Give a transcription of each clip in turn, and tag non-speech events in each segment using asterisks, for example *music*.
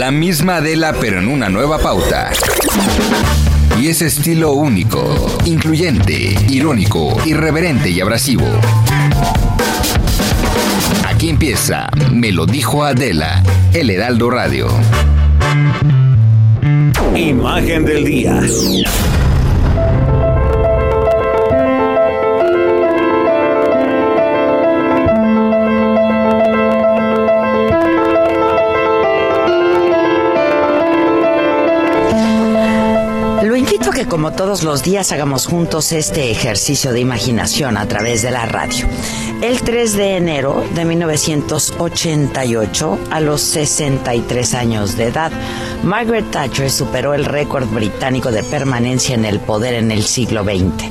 La misma Adela, pero en una nueva pauta. Y ese estilo único, incluyente, irónico, irreverente y abrasivo. Aquí empieza Me lo dijo Adela, el Heraldo Radio. Imagen del día. Que como todos los días hagamos juntos este ejercicio de imaginación a través de la radio. El 3 de enero de 1988, a los 63 años de edad, Margaret Thatcher superó el récord británico de permanencia en el poder en el siglo XX.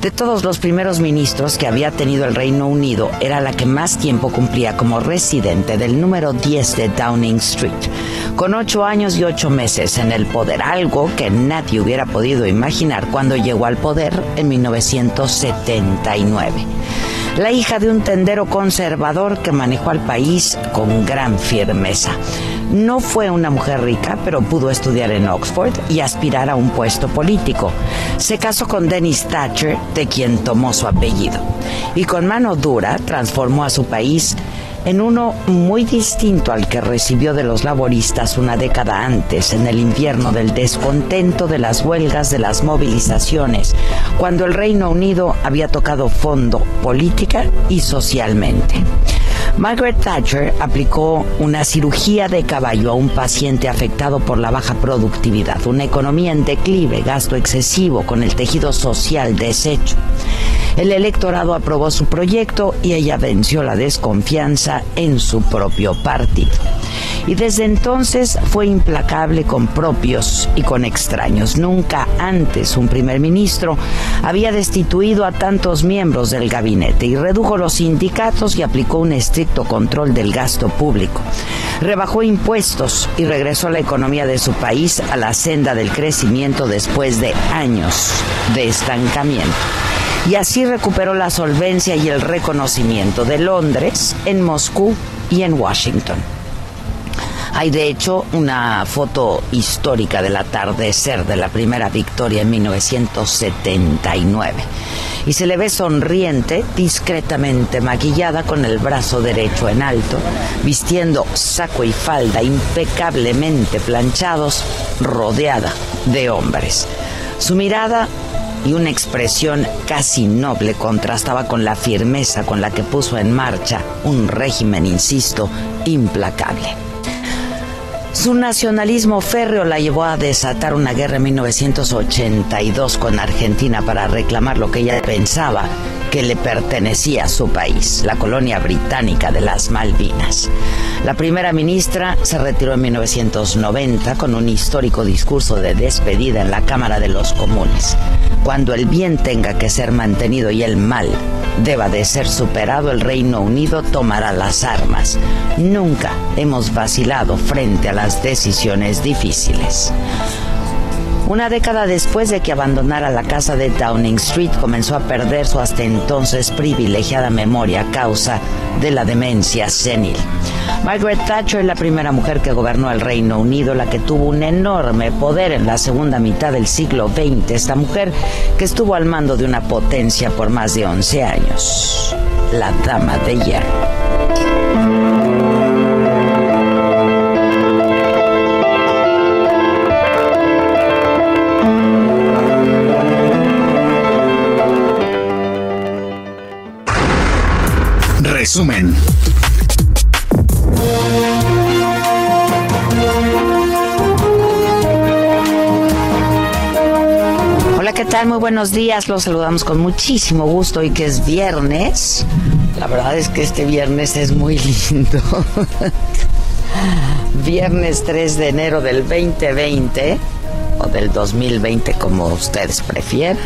De todos los primeros ministros que había tenido el Reino Unido, era la que más tiempo cumplía como residente del número 10 de Downing Street, con ocho años y ocho meses en el poder, algo que nadie hubiera podido imaginar cuando llegó al poder en 1979 la hija de un tendero conservador que manejó al país con gran firmeza. No fue una mujer rica, pero pudo estudiar en Oxford y aspirar a un puesto político. Se casó con Dennis Thatcher, de quien tomó su apellido, y con mano dura transformó a su país en uno muy distinto al que recibió de los laboristas una década antes, en el invierno del descontento de las huelgas, de las movilizaciones, cuando el Reino Unido había tocado fondo política y socialmente. Margaret Thatcher aplicó una cirugía de caballo a un paciente afectado por la baja productividad, una economía en declive, gasto excesivo, con el tejido social deshecho. El electorado aprobó su proyecto y ella venció la desconfianza en su propio partido. Y desde entonces fue implacable con propios y con extraños. Nunca antes un primer ministro había destituido a tantos miembros del gabinete y redujo los sindicatos y aplicó un estricto control del gasto público. Rebajó impuestos y regresó la economía de su país a la senda del crecimiento después de años de estancamiento y así recuperó la solvencia y el reconocimiento de Londres, en Moscú y en Washington. Hay de hecho una foto histórica del atardecer de la primera victoria en 1979 y se le ve sonriente, discretamente maquillada con el brazo derecho en alto, vistiendo saco y falda impecablemente planchados, rodeada de hombres. Su mirada y una expresión casi noble contrastaba con la firmeza con la que puso en marcha un régimen, insisto, implacable. Su nacionalismo férreo la llevó a desatar una guerra en 1982 con Argentina para reclamar lo que ella pensaba que le pertenecía a su país, la colonia británica de las Malvinas. La primera ministra se retiró en 1990 con un histórico discurso de despedida en la Cámara de los Comunes. Cuando el bien tenga que ser mantenido y el mal deba de ser superado, el Reino Unido tomará las armas. Nunca hemos vacilado frente a las decisiones difíciles. Una década después de que abandonara la casa de Downing Street, comenzó a perder su hasta entonces privilegiada memoria a causa de la demencia senil. Margaret Thatcher es la primera mujer que gobernó el Reino Unido, la que tuvo un enorme poder en la segunda mitad del siglo XX. Esta mujer que estuvo al mando de una potencia por más de 11 años. La Dama de Hierro. Resumen. Hola, ¿qué tal? Muy buenos días. Los saludamos con muchísimo gusto y que es viernes La verdad es que este viernes es muy *laughs* lindo. viernes 3 de enero del 2020 o del 2020 como ustedes prefieran.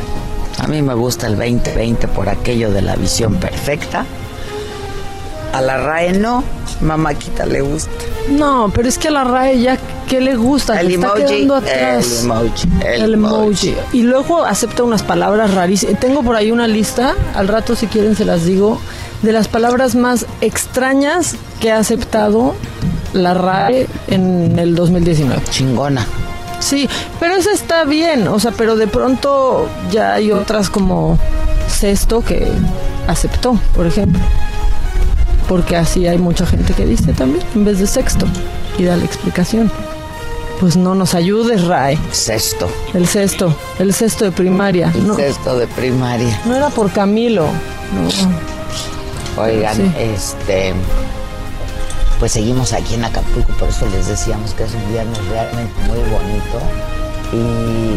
A mí me gusta el 2020 por aquello de la visión perfecta. A la RAE no, mamáquita le gusta. No, pero es que a la RAE ya, ¿qué le gusta? El está emoji, quedando atrás. el emoji, el El emoji. emoji. Y luego acepta unas palabras rarísimas. Tengo por ahí una lista, al rato si quieren se las digo, de las palabras más extrañas que ha aceptado la RAE en el 2019. Chingona. Sí, pero eso está bien, o sea, pero de pronto ya hay otras como sexto que aceptó, por ejemplo. Porque así hay mucha gente que dice también, en vez de sexto, y da la explicación. Pues no nos ayudes, RAE. Sexto. El sexto, el sexto de primaria. No, Sexto de primaria. no era por Camilo. No. Oigan, Sí. este. Pues seguimos aquí en Acapulco, por eso les decíamos que es un viernes realmente muy bonito. Y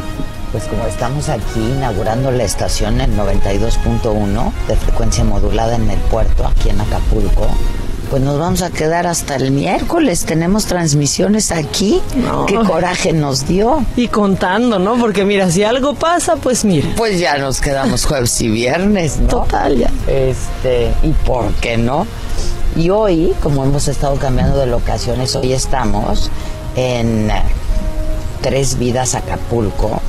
pues como estamos aquí inaugurando la estación en 92.1 de frecuencia modulada en el puerto, aquí en Acapulco, pues nos vamos a quedar hasta el miércoles. Tenemos transmisiones aquí. No. Qué coraje nos dio. Y contando, ¿no? Porque mira, si algo pasa, pues mira. Pues ya nos quedamos jueves y viernes, ¿no? Total, ya. Este, ¿y por qué no? Y hoy, como hemos estado cambiando de locaciones, hoy estamos en Tres Vidas Acapulco,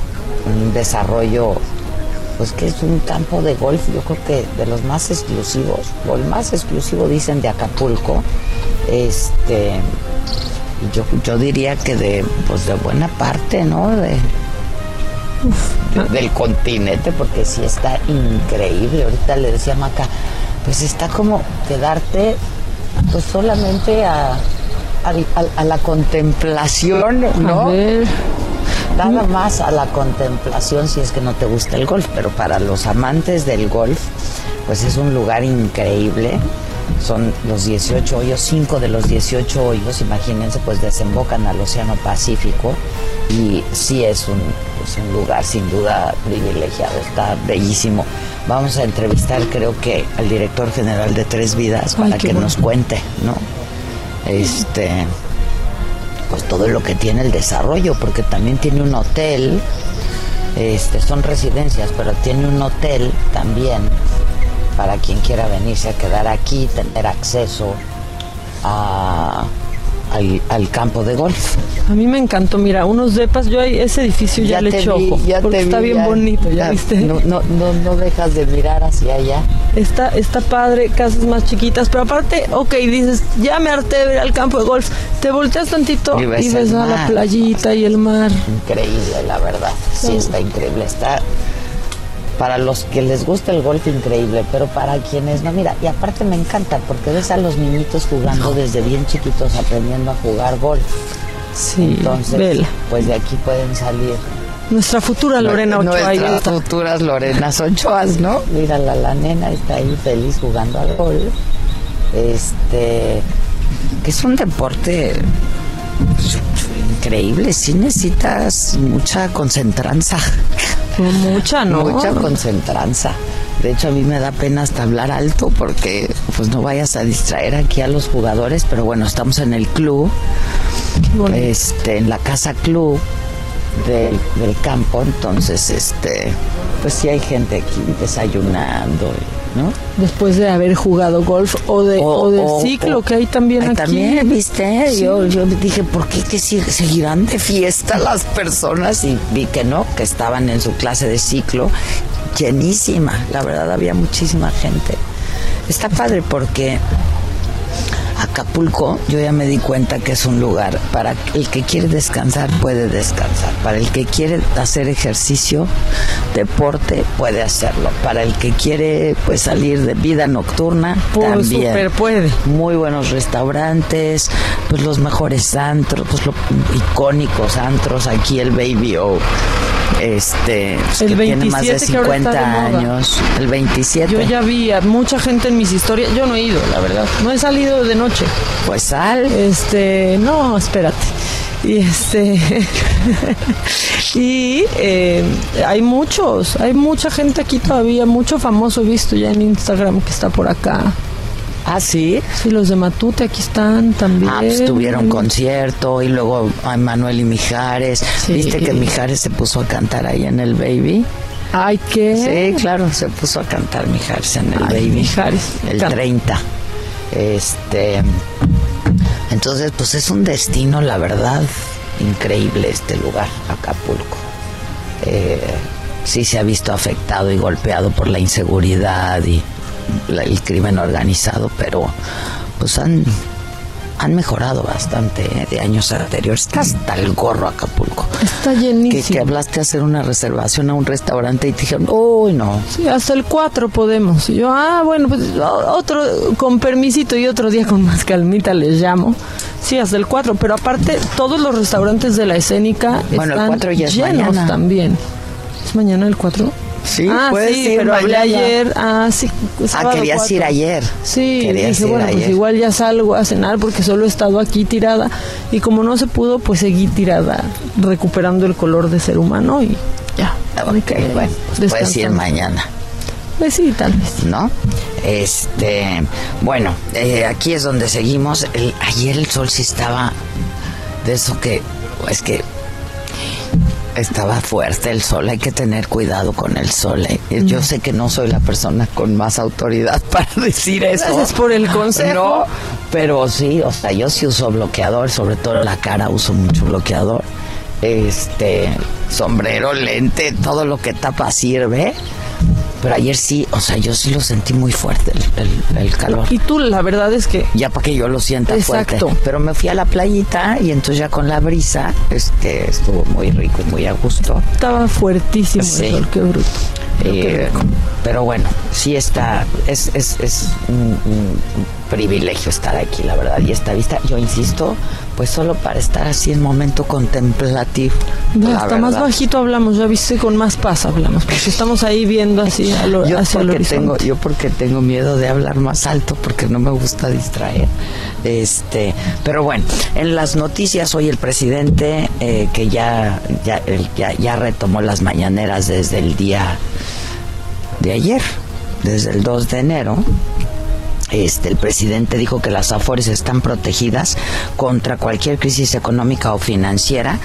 un desarrollo, pues que es un campo de golf, yo creo que de los más exclusivos, o el más exclusivo dicen de Acapulco. Este, yo, yo diría que de, pues de buena parte, ¿no? De, de- del continente, porque sí está increíble. Ahorita le decía a Maca, pues está como quedarte pues solamente a, a- a- a la contemplación, ¿no? Nada más a la contemplación si es que no te gusta el golf, pero para los amantes del golf, pues es un lugar increíble. Son los 18 hoyos, 5 de los 18 hoyos, imagínense, pues desembocan al Océano Pacífico y sí es un, pues, un lugar sin duda privilegiado, está bellísimo. Vamos a entrevistar creo que al director general de Tres Vidas Ay, para que bueno. nos cuente, ¿no? Este, pues todo lo que tiene el desarrollo, porque también tiene un hotel, este, son residencias, pero tiene un hotel también para quien quiera venirse a quedar aquí, tener acceso a, al, al campo de golf. A mí me encantó, mira, unos depas, yo ahí ese edificio ya, le echo vi, ojo, ya porque está vi, bien ya- bonito, ¿ya ya- viste? No, no, no, no dejas de mirar hacia allá. Está, está padre, casas más chiquitas, pero aparte, ok, dices, ya me harté de ver al campo de golf, te volteas tantito Y y ves a la playita y el mar. Increíble, la verdad. Sí, está increíble. Está para los que les gusta el golf increíble, pero para quienes no, mira, y aparte me encanta porque ves a los niñitos jugando desde bien chiquitos aprendiendo a jugar golf. Sí, Entonces, vela. pues de aquí pueden salir Nuestra futura Lorena Ochoa nuestras está. futuras Lorenas Ochoas, ¿no? Mírala, la nena está ahí feliz jugando al golf. Este, que es un deporte increíble, sí necesitas mucha concentranza. Mucha, ¿no? Mucha concentranza. De hecho, a mí me da pena hasta hablar alto porque pues no vayas a distraer aquí a los jugadores, pero bueno, estamos en el club, este, en la casa club del, del campo, entonces este, pues sí hay gente aquí desayunando, ¿no? Después de haber jugado golf o de, o, de o- ciclo, que hay también Ay, aquí. También, ¿viste? Yo, yo dije, ¿por qué que seguirán de fiesta *laughs* las personas? Y vi que no, que estaban en su clase de ciclo llenísima. La verdad, había muchísima gente. Está padre porque Acapulco, yo ya me di cuenta que es un lugar para el que quiere descansar, puede descansar. Para el que quiere hacer ejercicio, deporte, puede hacerlo. Para el que quiere pues salir de vida nocturna, también. puede. Muy buenos restaurantes, pues los mejores antros, pues los icónicos antros, aquí el Baby O. Este, pues, El que tiene más de 27 que ahora está 50 de moda. años. El 27. Yo ya vi a mucha gente en mis historias. Yo no he ido, la verdad. No he salido de noche. Pues sal. Este, no, espérate. Y este. *laughs* y eh, hay muchos, hay mucha gente aquí todavía, mucho famoso visto ya en Instagram que está por acá. Ah, sí. Sí, los de Matute aquí están también. Ah, pues tuvieron concierto y luego a Manuel y Mijares. Sí. ¿Viste que Mijares se puso a cantar ahí en el Baby? Ay, ¿qué? Sí, claro, se puso a cantar Mijares en el Ay, Baby. Mijares, El canta. 30. Este. Entonces, pues es un destino, la verdad, increíble este lugar, Acapulco. Eh, sí se ha visto afectado y golpeado por la inseguridad y el crimen organizado, pero pues han, han mejorado bastante eh, de años anteriores. Está hasta el gorro Acapulco. Está Que, llenísimo. que hablaste a hacer una reservación a un restaurante y te dijeron, uy, no, Sí, hasta el 4 podemos. Y yo, ah, bueno, pues otro con permisito y otro día con más calmita les llamo. Sí, hasta el 4, pero aparte todos los restaurantes de la escénica Bueno, el están 4 ya es llenos mañana. también. ¿Es mañana el 4? Sí, ah, puedes sí, ir pero hablé ayer. Ah, sí. Ah, querías 4. ir ayer. Sí, Querías dije, ir bueno, pues igual ya salgo a cenar porque solo he estado aquí tirada. Y como no se pudo, pues seguí tirada, recuperando el color de ser humano y ya. me Ok, bueno, pues puedes ir mañana. Pues sí, tal vez. ¿no? Este, bueno, eh, aquí es donde seguimos. El- ayer el sol sí estaba de eso que, es que estaba fuerte el sol, hay que tener cuidado con el sol. eh. Yo sé que no soy la persona con más autoridad *laughs* para decir eso. Gracias por el consejo. No, pero sí, o sea, yo sí uso bloqueador, sobre todo la cara uso mucho bloqueador. Este, sombrero, lente, todo lo que tapa sirve. Pero ayer sí, o sea, yo sí lo sentí muy fuerte el, el- el calor. Y tú, la verdad es que Ya para que yo lo sienta Exacto. fuerte. Pero me fui a la playita y entonces ya con la brisa, este, estuvo muy rico y muy a gusto. estaba fuertísimo Sí. el sol, qué bruto. Eh, pero bueno, sí está, es, es, es un, un privilegio estar aquí, la verdad. Y esta vista, yo insisto, pues solo para estar así en momento contemplativo. Hasta más bajito hablamos, ya viste, con más paz hablamos, porque estamos ahí viendo así a lo- Yo hacia porque, tengo, yo porque tengo miedo de hablar más alto, porque no me gusta distraer. Este, pero bueno, en las noticias hoy el presidente eh, que ya, ya, ya, ya retomó las mañaneras desde el día de ayer, desde el 2 de enero. Este, el presidente dijo que las AFORES están protegidas contra cualquier crisis económica o financiera.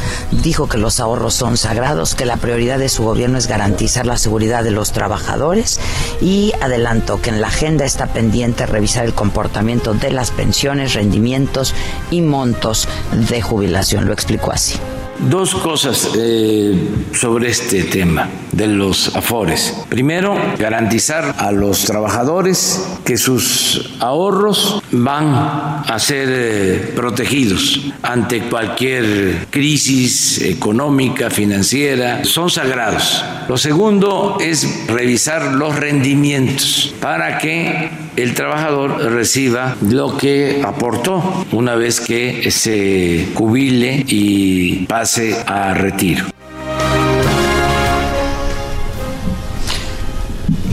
Dijo que los ahorros son sagrados, que la prioridad de su gobierno es garantizar la seguridad de los trabajadores y adelantó que en la agenda está pendiente revisar el comportamiento de las pensiones, rendimientos y montos de jubilación. Lo explicó así. Dos cosas eh, sobre este tema de los afores. Primero, garantizar a los trabajadores que sus ahorros van a ser eh, protegidos ante cualquier crisis económica, financiera. Son sagrados. Lo segundo es revisar los rendimientos para que el trabajador reciba lo que aportó una vez que se jubile y pase a retiro.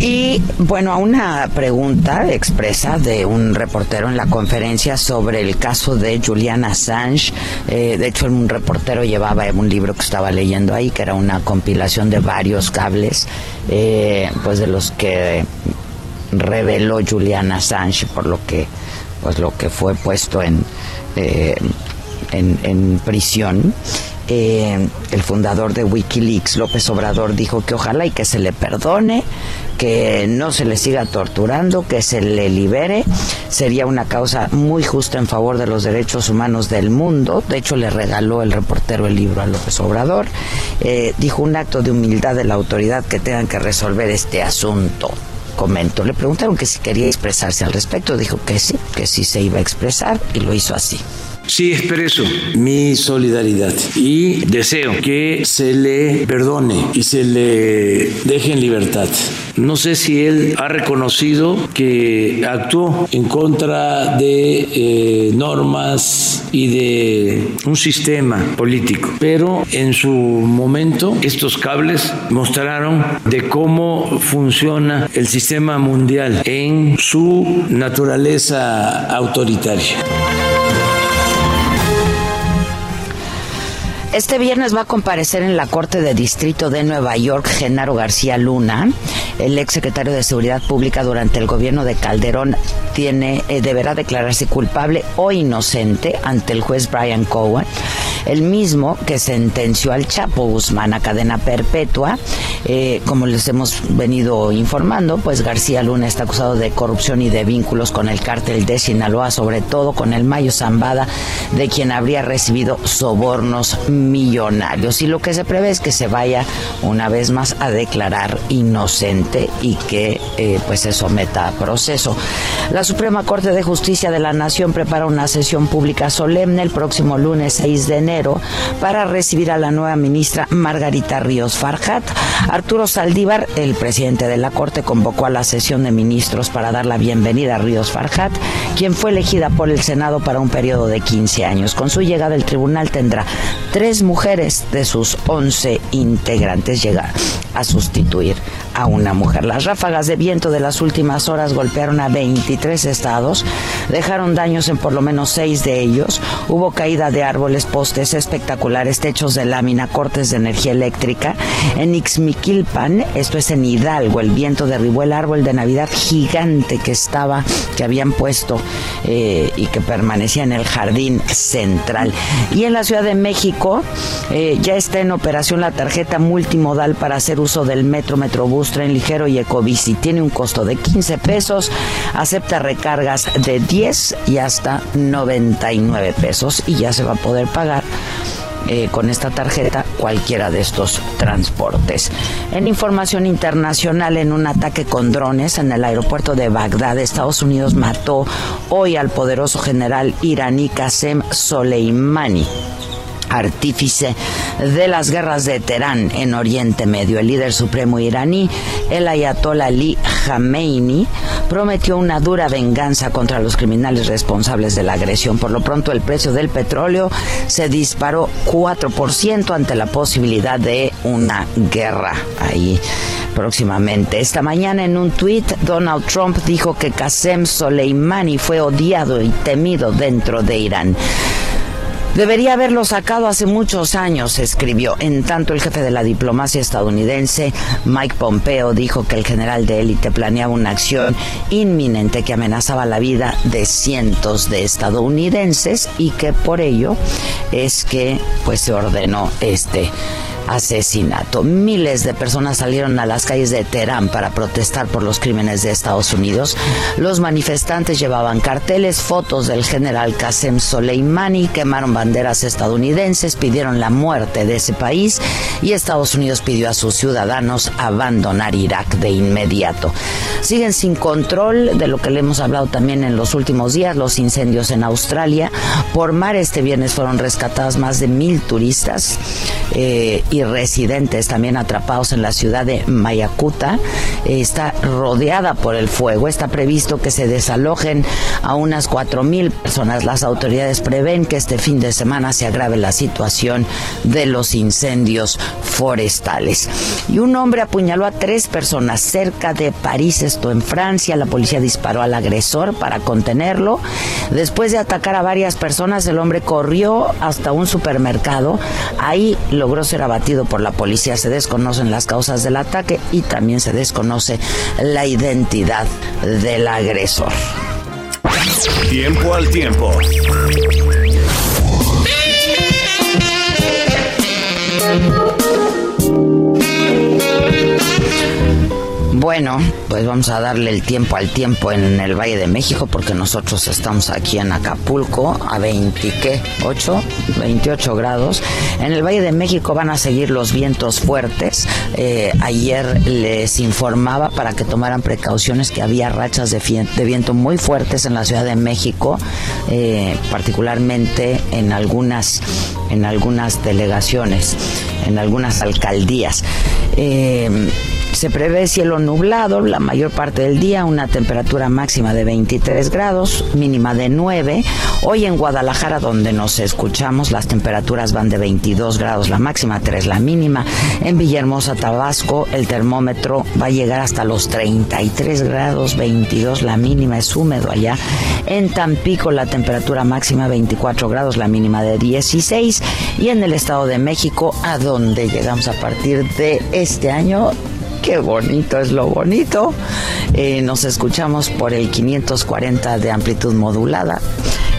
Y bueno, a una pregunta expresa de un reportero en la conferencia sobre el caso de Julian Assange, eh, de hecho un reportero llevaba un libro que estaba leyendo ahí, que era una compilación de varios cables, eh, pues de los que reveló Julian Assange, por lo que, pues lo que fue puesto en, eh, en, en prisión. Eh, el fundador de Wikileaks, López Obrador, dijo que ojalá y que se le perdone, que no se le siga torturando, que se le libere. Sería una causa muy justa en favor de los derechos humanos del mundo. De hecho, le regaló el reportero el libro a López Obrador. Eh, dijo un acto de humildad de la autoridad que tengan que resolver este asunto comentó. Le preguntaron que si quería expresarse al respecto, dijo que sí, que sí se iba a expresar y lo hizo así. Sí, expreso mi solidaridad y deseo que se le perdone y se le deje en libertad. No sé si él ha reconocido que actuó en contra de eh, normas y de un sistema político, pero en su momento estos cables mostraron de cómo funciona el sistema mundial en su naturaleza autoritaria. Este viernes va a comparecer en la Corte de Distrito de Nueva York Genaro García Luna, el ex secretario de Seguridad Pública durante el gobierno de Calderón, tiene eh, deberá declararse culpable o inocente ante el juez Brian Cohen, el mismo que sentenció al Chapo Guzmán a cadena perpetua. Eh, como les hemos venido informando, pues García Luna está acusado de corrupción y de vínculos con el cártel de Sinaloa, sobre todo con el Mayo Zambada, de quien habría recibido sobornos millonarios. Y lo que se prevé es que se vaya una vez más a declarar inocente y que eh, pues se someta a proceso. La Suprema Corte de Justicia de la Nación prepara una sesión pública solemne el próximo lunes 6 de enero para recibir a la nueva ministra Margarita Ríos Farjat. Arturo Saldívar, el presidente de la Corte, convocó a la sesión de ministros para dar la bienvenida a Ríos Farjat, quien fue elegida por el Senado para un periodo de 15 años. Con su llegada, el tribunal tendrá tres mujeres de sus 11 integrantes llegar a sustituir a una mujer. Las ráfagas de viento de las últimas horas golpearon a 23 estados, dejaron daños en por lo menos seis de ellos. Hubo caída de árboles, postes espectaculares, techos de lámina, cortes de energía eléctrica. En Ixmiquilpan, esto es en Hidalgo, el viento derribó el árbol de Navidad gigante que estaba, que habían puesto eh, y que permanecía en el jardín central. Y en la Ciudad de México eh, ya está en operación la tarjeta multimodal para hacer uso del metro Metrobús tren ligero y ecobici. Tiene un costo de 15 pesos, acepta recargas de 10 y hasta 99 pesos y ya se va a poder pagar eh, con esta tarjeta cualquiera de estos transportes. En información internacional, en un ataque con drones en el aeropuerto de Bagdad, Estados Unidos mató hoy al poderoso general iraní Qasem Soleimani artífice de las guerras de Teherán en Oriente Medio. El líder supremo iraní, el ayatollah Ali Khamenei, prometió una dura venganza contra los criminales responsables de la agresión. Por lo pronto, el precio del petróleo se disparó 4% ante la posibilidad de una guerra ahí próximamente. Esta mañana en un tuit, Donald Trump dijo que Qasem Soleimani fue odiado y temido dentro de Irán. Debería haberlo sacado hace muchos años, escribió. En tanto, el jefe de la diplomacia estadounidense, Mike Pompeo, dijo que el general de élite planeaba una acción inminente que amenazaba la vida de cientos de estadounidenses y que por ello es que pues se ordenó este asesinato. Miles de personas salieron a las calles de Teherán para protestar por los crímenes de Estados Unidos. Los manifestantes llevaban carteles, fotos del general Qasem Soleimani, quemaron banderas estadounidenses, pidieron la muerte de ese país y Estados Unidos pidió a sus ciudadanos abandonar Irak de inmediato. Siguen sin control de lo que le hemos hablado también en los últimos días, los incendios en Australia. Por mar este viernes fueron rescatadas más de mil turistas. Eh, residentes también atrapados en la ciudad de Mayacuta. Está rodeada por el fuego. Está previsto que se desalojen a unas cuatro mil personas. Las autoridades prevén que este fin de semana se agrave la situación de los incendios forestales. Y un hombre apuñaló a tres personas cerca de París, esto en Francia. La policía disparó al agresor para contenerlo. Después de atacar a varias personas, el hombre corrió hasta un supermercado. Ahí logró ser abatido por la policía. Se desconocen las causas del ataque y también se desconoce la identidad del agresor. Tiempo al tiempo. Bueno, pues vamos a darle el tiempo al tiempo en el Valle de México porque nosotros estamos aquí en Acapulco a 28 grados. En el Valle de México van a seguir los vientos fuertes. Eh, ayer les informaba para que tomaran precauciones que había rachas de, viento muy fuertes en la Ciudad de México, eh, particularmente en algunas, en algunas delegaciones, en algunas alcaldías. Eh, Se prevé cielo nublado la mayor parte del día, una temperatura máxima de 23 grados, mínima de 9. Hoy en Guadalajara, donde nos escuchamos, las temperaturas van de 22 grados la máxima, 3 la mínima. En Villahermosa, Tabasco, el termómetro va a llegar hasta los 33 grados, 22 la mínima, es húmedo allá. En Tampico, la temperatura máxima 24 grados, la mínima de 16. Y en el Estado de México, a donde llegamos a partir de este año, Qué bonito es lo bonito. Eh, nos escuchamos por el 540 de amplitud modulada.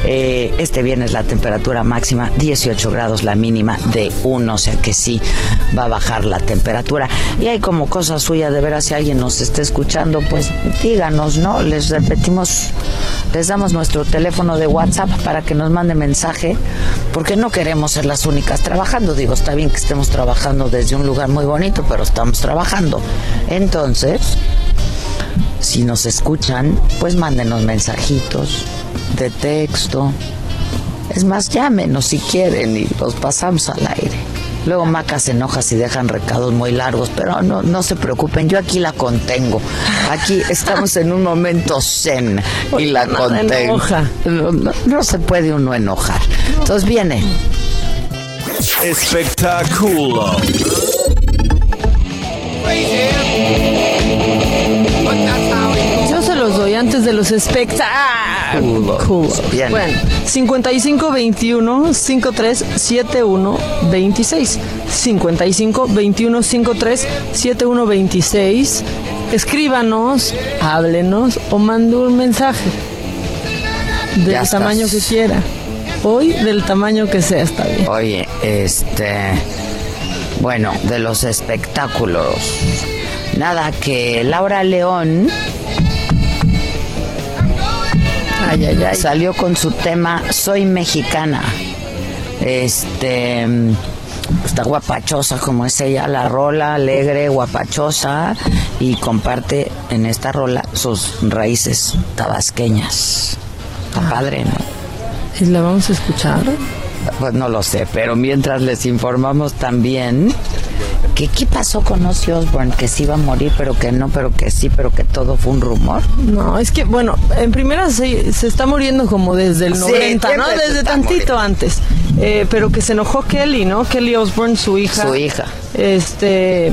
Eh, este viernes la temperatura máxima 18 grados, la mínima de 1, o sea que sí va a bajar la temperatura. Y hay como cosa suya, de veras, si alguien nos está escuchando, pues díganos, ¿no? Les repetimos, les damos nuestro teléfono de WhatsApp para que nos mande mensaje, porque no queremos ser las únicas trabajando. Digo, está bien que estemos trabajando desde un lugar muy bonito, pero estamos trabajando. Entonces, si nos escuchan, pues mándenos mensajitos de texto. Es más, llámenos si quieren y los pasamos al aire. Luego Maca se enoja si dejan recados muy largos, pero no, no se preocupen, yo aquí la contengo. Aquí estamos en un momento zen y la contengo. No, no, no se puede uno enojar. Entonces viene. Espectáculo. Antes de los espectáculos. Bien. Bueno, 55 21 53 71 26. 55 21 53 71 26. Escríbanos, háblenos o mande un mensaje del Ya estás. tamaño que quiera. Hoy del tamaño que sea está bien. Oye, este. Bueno, de los espectáculos. Nada, que Laura León Ay, ay, ay. salió con su tema Soy mexicana. Este. Está guapachosa como es ella, la rola, alegre, guapachosa, y comparte en esta rola sus raíces tabasqueñas. Está padre, ¿no? ¿Y la vamos a escuchar? Pues no lo sé, pero mientras les informamos también que qué pasó con Ozzy Osbourne, que sí iba a morir, pero que no, pero que sí, pero que todo fue un rumor. No, es que, bueno, en primera se, se está muriendo como desde el Sí, 90, ¿no? se Desde tantito muriendo. antes. Eh, pero que se enojó Kelly, ¿no? Kelly Osbourne, su hija. Su hija. Este,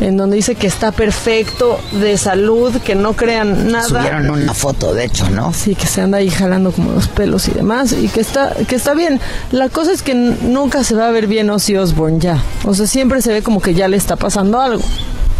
en donde dice que está perfecto de salud, que no crean nada. Subieron una foto, de hecho, ¿no? Sí, que se anda ahí jalando como los pelos y demás, y que está, que está bien. La cosa es que nunca se va a ver bien Ozzy Osbourne ya. O sea, siempre se ve como que ya le está pasando algo.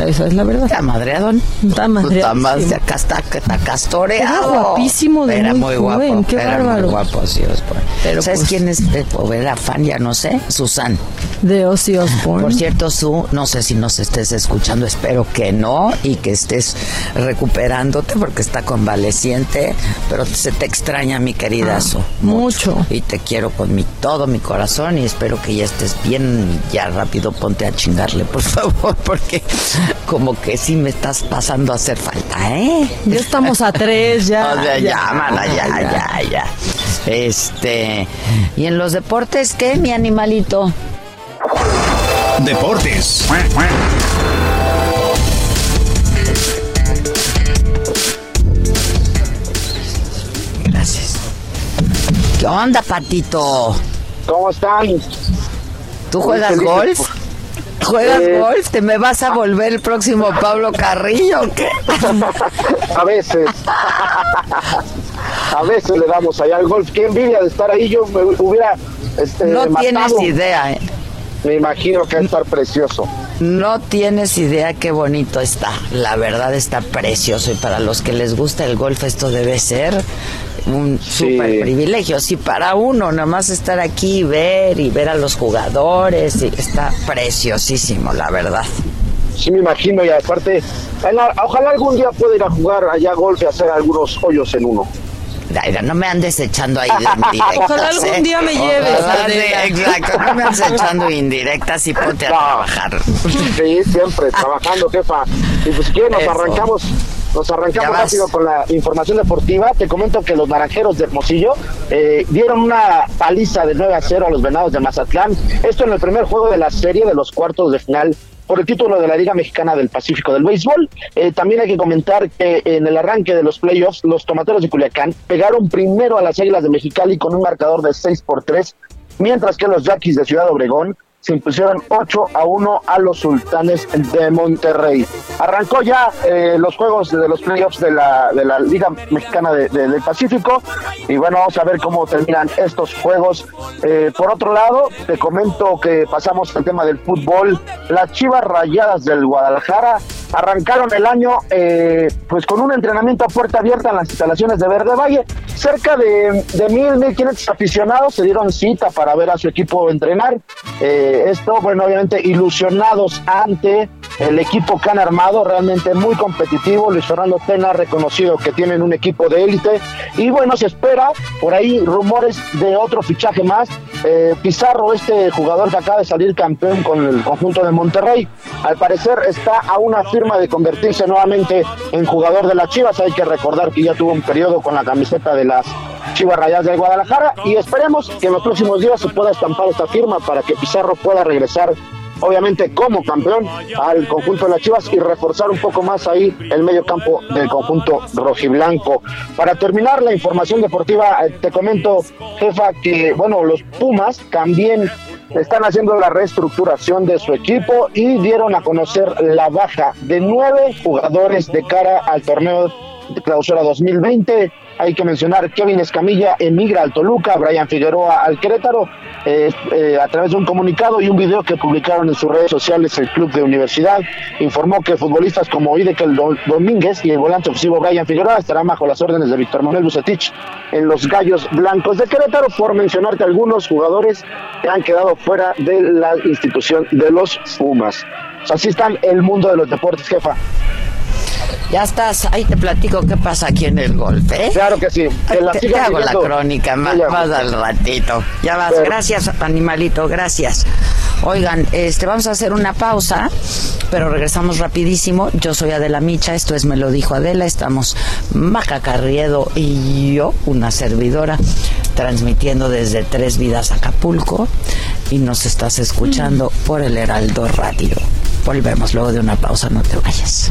Esa es la verdad. Está madreadón. Está madreadísimo. Está más de acá, está, está castoreado. Era guapísimo de Era muy muy joven, guapo. qué era bárbaro. muy guapo, sí, Osbourne. Pero ¿Sabes pues- quién es? o era fan, ya no sé. Susan. De Ozzy Osbourne. Por cierto, Su, no sé si nos estés escuchando, espero que no, y que estés recuperándote porque está convaleciente, pero se te extraña, mi querida Ah, Su. mucho. Y te quiero con mi, todo mi corazón y espero que ya estés bien, ya rápido ponte a chingarle, por favor, *laughs* porque *laughs* como que sí me estás pasando a hacer falta, ¿eh? Ya estamos a tres, ya. *laughs* O sea, ya, mana, ya, ya, ya. Este, y en los deportes, ¿qué, mi animalito? Deportes. Gracias. ¿Qué onda, patito? ¿Cómo están? ¿Tú juegas golf? ¿Juegas Eh. golf? ¿Te me vas a volver el próximo Pablo Carrillo o qué? *laughs* A veces. A veces le damos allá al golf. Qué envidia de estar ahí. Yo me hubiera este, No tienes idea, ¿eh? Me imagino que va a estar precioso. No tienes idea qué bonito está. La verdad está precioso y para los que les gusta el golf esto debe ser un Sí. súper privilegio. Si para uno nada más estar aquí y ver y ver a los jugadores, y está preciosísimo, la verdad. Sí, me imagino. Y aparte, ojalá algún día pueda ir a jugar allá golf y hacer algunos hoyos en uno. Daira, no me andes echando ahí de *laughs* indirectas. Ojalá algún ¿eh? día me lleves, Ojalá, sí, exacto, no me andes echando indirectas y ponte a No. trabajar. Sí, siempre trabajando, jefa. Y pues, ¿qué? Nos Eso. arrancamos. Nos arrancamos rápido con la información deportiva. Te comento que los naranjeros de Hermosillo eh, dieron una paliza de 9 a 0 a los venados de Mazatlán. Esto en el primer juego de la serie de los cuartos de final por el título de la Liga Mexicana del Pacífico del Béisbol. Eh, también hay que comentar que en el arranque de los playoffs, los tomateros de Culiacán pegaron primero a las Águilas de Mexicali con un marcador de 6 por 3, mientras que los Yaquis de Ciudad Obregón se impusieron 8 a 1 a los Sultanes de Monterrey. Arrancó ya eh, los juegos de los playoffs de la, de la Liga Mexicana de, del Pacífico y bueno, vamos a ver cómo terminan estos juegos. Eh, por otro lado, te comento que pasamos al tema del fútbol. Las Chivas Rayadas del Guadalajara arrancaron el año eh, pues con un entrenamiento a puerta abierta en las instalaciones de Verde Valle. Cerca de, de mil, mil quinientos aficionados se dieron cita para ver a su equipo entrenar. Eh, esto, bueno, obviamente ilusionados ante el equipo que han armado, realmente muy competitivo. Luis Fernando Tena ha reconocido que tienen un equipo de élite. Y bueno, se espera por ahí rumores de otro fichaje más. Eh, Pizarro, este jugador que acaba de salir campeón con el conjunto de Monterrey, al parecer está a una firma de convertirse nuevamente en jugador de las Chivas. Hay que recordar que ya tuvo un periodo con la camiseta de las Chivas Rayadas de Guadalajara y esperemos que en los próximos días se pueda estampar esta firma para que Pizarro pueda regresar obviamente como campeón al conjunto de las Chivas y reforzar un poco más ahí el medio campo del conjunto rojiblanco. Para terminar la información deportiva, eh, te comento, jefa, que bueno, los Pumas también están haciendo la reestructuración de su equipo y dieron a conocer la baja de nueve jugadores de cara al torneo de clausura 2020 hay que mencionar Kevin Escamilla emigra al Toluca, Brian Figueroa al Querétaro, eh, eh, a través de un comunicado y un video que publicaron en sus redes sociales el club de universidad, informó que futbolistas como Idekel Domínguez y el volante ofensivo Brian Figueroa estarán bajo las órdenes de Víctor Manuel Bucetich en los Gallos Blancos de Querétaro, por mencionarte algunos jugadores que han quedado fuera de la institución de los Pumas. Así está el mundo de los deportes, jefa. Ya estás, ahí te platico qué pasa aquí en el golf, ¿eh? Claro que sí. te, hago la crónica más, más, al ratito. Ya vas, gracias animalito, gracias. Oigan, este, vamos a hacer una pausa, pero regresamos rapidísimo. Yo soy Adela Micha, esto es Me lo dijo Adela, estamos Maca Carriedo y yo, una servidora, transmitiendo desde Tres Vidas Acapulco y nos estás escuchando por el Heraldo Radio. Volvemos luego de una pausa, no te vayas.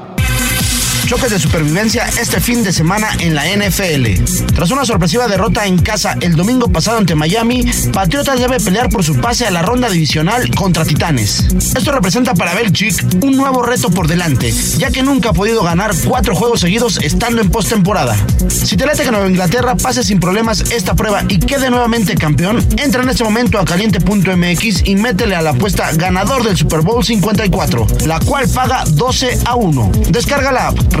choques de supervivencia este fin de semana en la NFL. Tras una sorpresiva derrota en casa el domingo pasado ante Miami, Patriotas debe pelear por su pase a la ronda divisional contra Titanes. Esto representa para Belichick un nuevo reto por delante, ya que nunca ha podido ganar cuatro juegos seguidos estando en postemporada. Si te late que Nueva Inglaterra pase sin problemas esta prueba y quede nuevamente campeón, entra en este momento a caliente.mx y métele a la apuesta ganador del Super Bowl 54, la cual paga 12 a 1. Descarga la app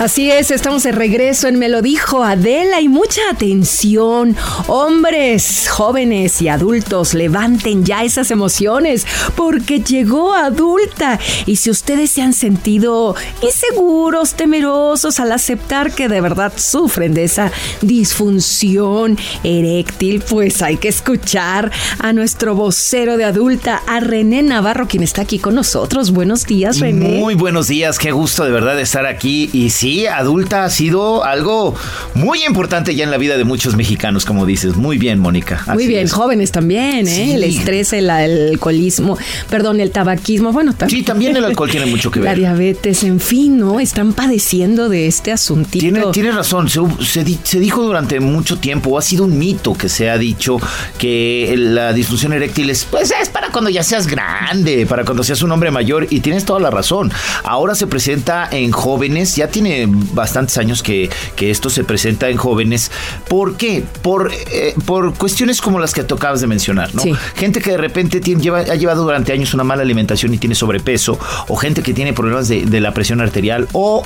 Así es, estamos de regreso en Me lo dijo Adela y mucha atención. Hombres, jóvenes y adultos, levanten ya esas emociones porque llegó adulta. Y si ustedes se han sentido inseguros, temerosos al aceptar que de verdad sufren de esa disfunción eréctil, pues hay que escuchar a nuestro vocero de adulta, a René Navarro, quien está aquí con nosotros. Buenos días, René. Muy buenos días, qué gusto de verdad estar aquí y sí Sí, adulta ha sido algo muy importante ya en la vida de muchos mexicanos, como dices. Muy bien, Mónica. Muy bien, es. jóvenes también, ¿eh? Sí. El estrés, el alcoholismo, perdón, el tabaquismo, bueno, también. Sí, también el alcohol tiene mucho que *laughs* La ver. diabetes, en fin, ¿no? Están padeciendo de este asuntito. Tiene, tiene razón, se, se di- se dijo durante mucho tiempo, ha sido un mito que se ha dicho que la disfunción eréctil es, pues es para cuando ya seas grande, para cuando seas un hombre mayor, y tienes toda la razón. Ahora se presenta en jóvenes, ya tiene bastantes años que, que esto se presenta en jóvenes. ¿Por qué? Por, eh, por cuestiones como las que tú acabas de mencionar, ¿no? Sí. Gente que de repente tiene- lleva- ha llevado durante años una mala alimentación y tiene sobrepeso, o gente que tiene problemas de, de la presión arterial, o,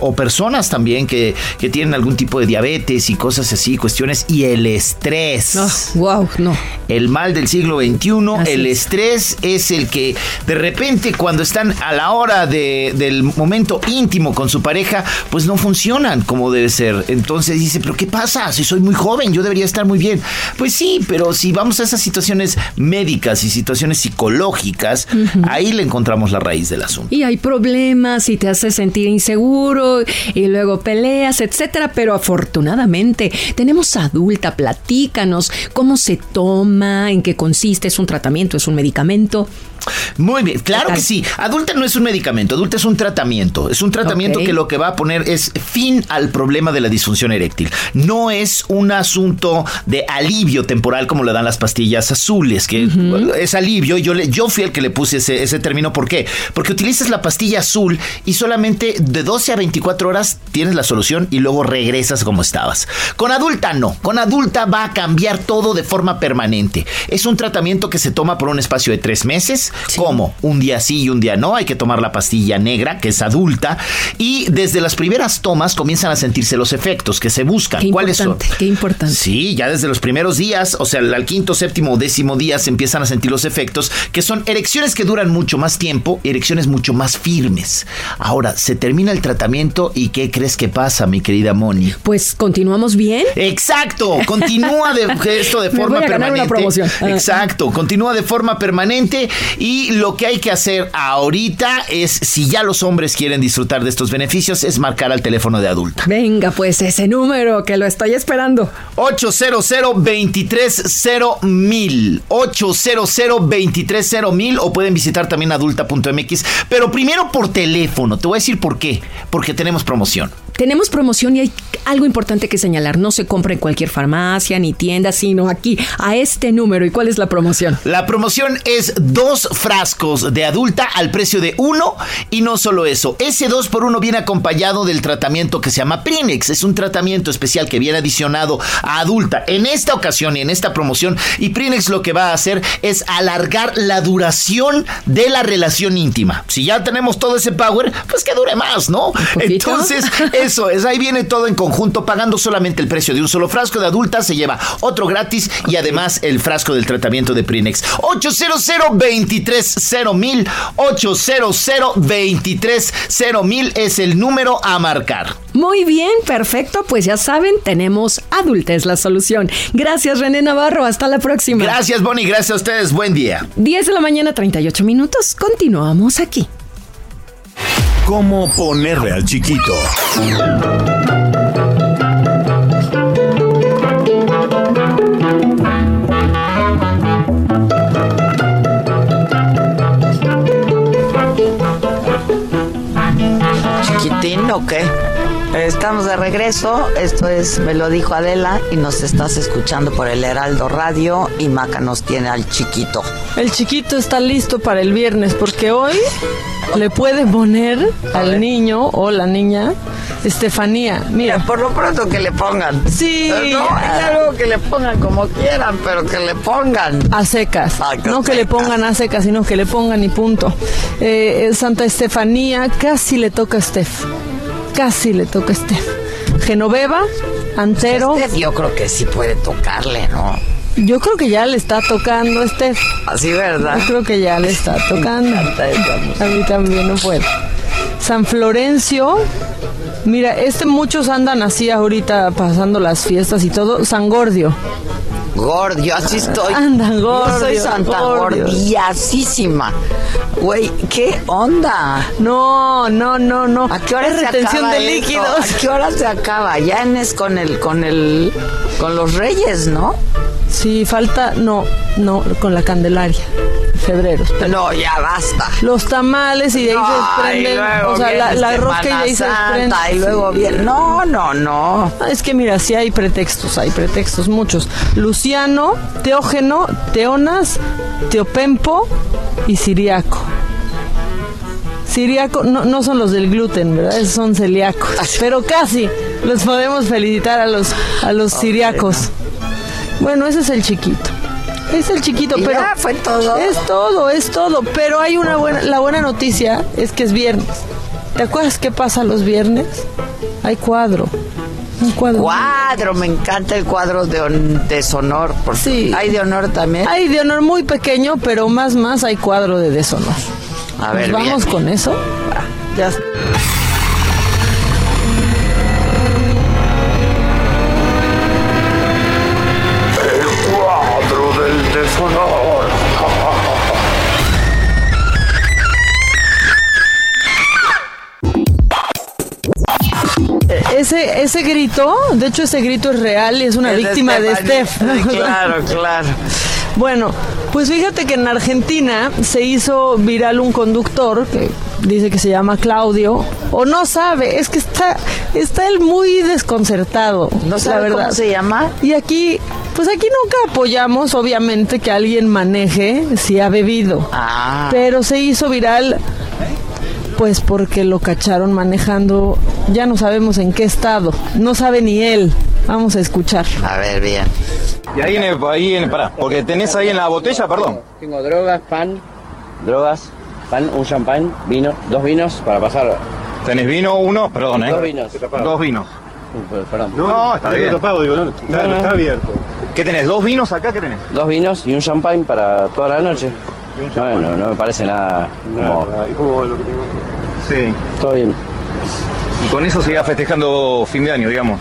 o- personas también que, que tienen algún tipo de diabetes y cosas así, cuestiones, y el estrés. wow, no. El mal del siglo XXI, Así el es. estrés es el que de repente cuando están a la hora de- del momento íntimo con su pareja, pues no funcionan como debe ser. Entonces dice, pero ¿qué pasa? Si soy muy joven, yo debería estar muy bien. Pues sí, pero si vamos a esas situaciones médicas y situaciones psicológicas, ahí le encontramos la raíz del asunto. Y hay problemas y te hace sentir inseguro y luego peleas, etcétera. Pero afortunadamente tenemos adulta, platícanos cómo se toma, en qué consiste, es un tratamiento, es un medicamento. Muy bien, claro que sí. Adulta no es un medicamento, adulta es un tratamiento. Es un tratamiento que lo que va a poner es fin al problema de la disfunción eréctil. No es un asunto de alivio temporal como le dan las pastillas azules, que es alivio. Yo, le, yo fui el que le puse ese, ese término. ¿Por qué? Porque utilizas la pastilla azul y solamente de 12 a 24 horas tienes la solución y luego regresas como estabas. Con adulta no. Con adulta va a cambiar todo de forma permanente. Es un tratamiento que se toma por un espacio de tres meses. Como Un día sí y un día no. Hay que tomar la pastilla negra, que es adulta. Y desde las primeras tomas comienzan a sentirse los efectos que se buscan. Qué ¿Cuáles son? importante, qué importante. Sí, ya desde los primeros días, o sea, al quinto, séptimo o décimo día se empiezan a sentir los efectos, que son erecciones que duran mucho más tiempo, erecciones mucho más firmes. Ahora, se termina el tratamiento y ¿qué crees que pasa, mi querida Moni? Pues continuamos bien. Exacto, *laughs* continúa de, esto de Me forma voy a ganar permanente. una promoción. Exacto, continúa de forma permanente y lo que hay que hacer ahorita es, si ya los hombres quieren disfrutar de estos beneficios, es marcar al teléfono de adulta. Venga, pues ese número que lo estoy esperando. 800 230 800 230 o pueden visitar también adulta.mx, pero primero por teléfono. Te voy a decir por qué. Porque tenemos promoción. Tenemos promoción y hay algo importante que señalar. No se compra en cualquier farmacia ni tienda, sino aquí, a este número. ¿Y cuál es la promoción? La promoción es dos frascos de adulta al precio de uno y no solo eso, ese 2 por 1 viene acompañado del tratamiento que se llama Prinex, es un tratamiento especial que viene adicionado a adulta. En esta ocasión y en esta promoción y Prinex lo que va a hacer es alargar la duración de la relación íntima. Si ya tenemos todo ese power, pues que dure más, ¿no? Entonces, *laughs* eso es, ahí viene todo en conjunto, pagando solamente el precio de un solo frasco de adulta, se lleva otro gratis y además el frasco del tratamiento de Prinex. 800 230 800 230 es el número a marcar. Muy bien, perfecto. Pues ya saben, tenemos adultez la solución. Gracias, René Navarro. Hasta la próxima. Gracias, Bonnie. Gracias a ustedes. Buen día. 10 de la mañana, 38 minutos. Continuamos aquí. ¿Cómo ponerle al chiquito? Chiquitín, ¿o qué? Estamos de regreso. Esto es Me lo dijo Adela y nos estás escuchando por el Heraldo Radio y Maca nos tiene al chiquito. El chiquito está listo para el viernes porque hoy le puede poner al niño o la niña Estefanía. Mira, por lo pronto que le pongan. Sí, No, claro, que le pongan como quieran, pero que le pongan. a secas. No que le pongan a secas, sino que le pongan y punto. Eh, Santa Estefanía casi le toca a Steph. Casi le toca a Steph. Genoveva, Antero. Steph yo creo que sí puede tocarle, ¿no? Yo creo que ya le está tocando a Steph. Así, ¿verdad? Yo creo que ya le está tocando. A mí también no puede. San Florencio. Mira, este muchos andan así ahorita pasando las fiestas y todo. San Gordio. Gordo, yo así estoy. Andan gordos. Yo soy santa gordiasísima. Güey, ¿qué onda? No, no, no, no. ¿A qué hora Es se retención acaba de esto? líquidos. ¿A qué hora se acaba? Ya es con el, con el, con los reyes, ¿no? Sí, falta, no, no, con la Candelaria. Febrero. No, ya basta. Los tamales y de ahí se Ay, desprenden. O sea, la, la rosca y de ahí se Semana desprende. Santa, y luego viene. No, no, no. Ah, Es que mira, sí hay pretextos, hay pretextos muchos. Luciano, Teógeno, Teonas, Teopempo y Siriaco. Siriaco, no, no son los del gluten, ¿verdad? Esos son celíacos. Pero casi los podemos felicitar a los, a los siriacos. Bueno, ese es el chiquito. Es el chiquito, Y pero ya fue todo. es todo, es todo. Pero hay una buena, la buena noticia es que es viernes. ¿Te acuerdas qué pasa los viernes? Hay cuadro. Un cuadro. Cuadro, me encanta el cuadro de, hon- de deshonor. Por Sí. ¿Hay de honor también? Hay de honor muy pequeño, pero más más hay cuadro de deshonor. A ¿Nos ver, vamos bien. con eso? Ya. Ese, ese grito, de hecho ese grito es real y es una Es de víctima de. Steph. Claro, *laughs* claro. Bueno, pues fíjate que en Argentina se hizo viral un conductor que dice que se llama Claudio, o no sabe, es que está, está él muy desconcertado. ¿No la sabe verdad. cómo se llama? Y aquí, pues aquí nunca apoyamos, obviamente, que alguien maneje si ha bebido. Ah. Pero se hizo viral, pues porque lo cacharon manejando, ya no sabemos en qué estado, no sabe ni él. Vamos a escuchar. A ver, bien. Y ahí en el, ahí en, pará, porque tenés ahí en la botella, perdón. Tengo drogas, pan, drogas, pan, un champán, vino, dos vinos para pasar. Tenés vino uno, perdón, ¿eh? Dos vinos. Dos vinos. Uh, Perdón. No, está bien. está abierto. ¿Qué tenés? ¿Dos vinos acá? ¿Qué tenés? Dos vinos y un champán para toda la noche. Bueno, no me parece nada como... Sí. Todo bien. Y con eso seguía festejando fin de año, digamos.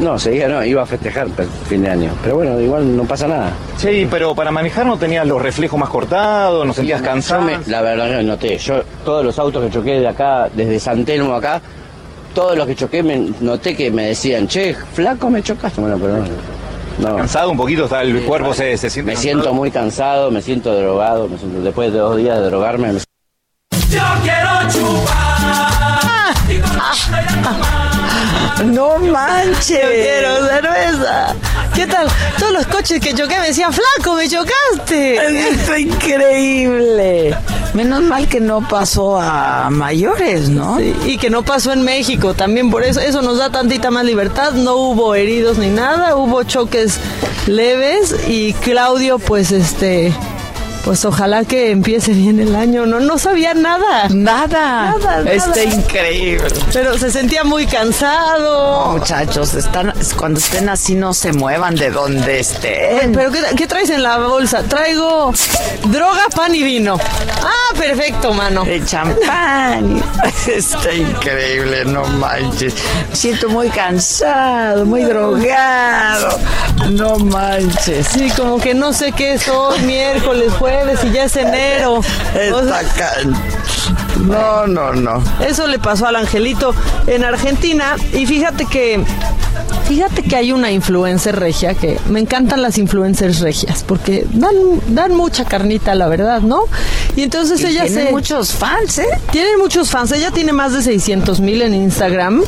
No, seguía, no, iba a festejar fin de año. Pero bueno, igual no pasa nada. Sí, pero para manejar no tenías los reflejos más cortados, no sentías cansado. me- la verdad que noté, yo todos los autos que choqué de acá, desde San Telmo acá, todos los que choqué me noté que me decían, che, flaco me chocaste. Bueno, pero no. No. Cansado un poquito, está el cuerpo se, se siente. Me siento muy cansado, me siento drogado, me siento, después de dos días de drogarme, me Yo quiero chupar. *laughs* No manches. Yo quiero cerveza. ¿Qué tal? Todos los coches que choqué me decían, flaco, me chocaste. Está increíble. Menos mal que no pasó a mayores, ¿no? Sí, y que no pasó en México también por eso eso nos da tantita más libertad no hubo heridos ni nada hubo choques leves y Claudio pues este pues ojalá que empiece bien el año no no sabía nada Nada. Nada, Está nada. increíble. pero se sentía muy cansado Muchachos, están, cuando estén así no se muevan de donde estén. pero ¿qué, qué traes en la bolsa? Traigo droga, pan y vino. Ah, perfecto, mano. El champán. *laughs* Está increíble, no manches. Me siento muy cansado, muy drogado. No manches. Sí, como que no sé qué es hoy, miércoles, jueves y ya es enero. O sea, No, no, no. Eso le pasó al angelito en Argentina y fíjate que fíjate que hay una influencer regia que me encantan las influencers regias porque dan dan mucha carnita la verdad, ¿no? Y entonces Y ella tienen se muchos fans, ¿eh? tiene muchos fans, ella tiene más de 600 mil en Instagram.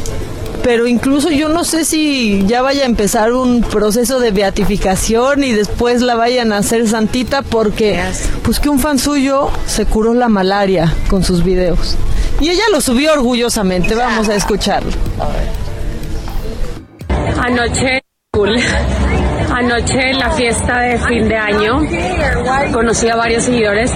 Pero incluso yo no sé si ya vaya a empezar un proceso de beatificación y después la vayan a hacer santita porque pues que un fan suyo se curó la malaria con sus videos. Y ella lo subió orgullosamente, vamos a escucharlo. Anoche, cool. Anoche en la fiesta de fin de año conocí a varios seguidores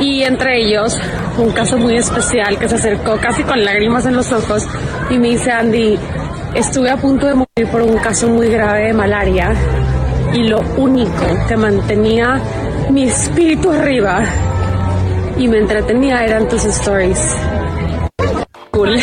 y entre ellos un caso muy especial que se acercó casi con lágrimas en los ojos y me dice Andy, estuve a punto de morir por un caso muy grave de malaria y lo único que mantenía mi espíritu arriba y me entretenía eran tus stories. Cool.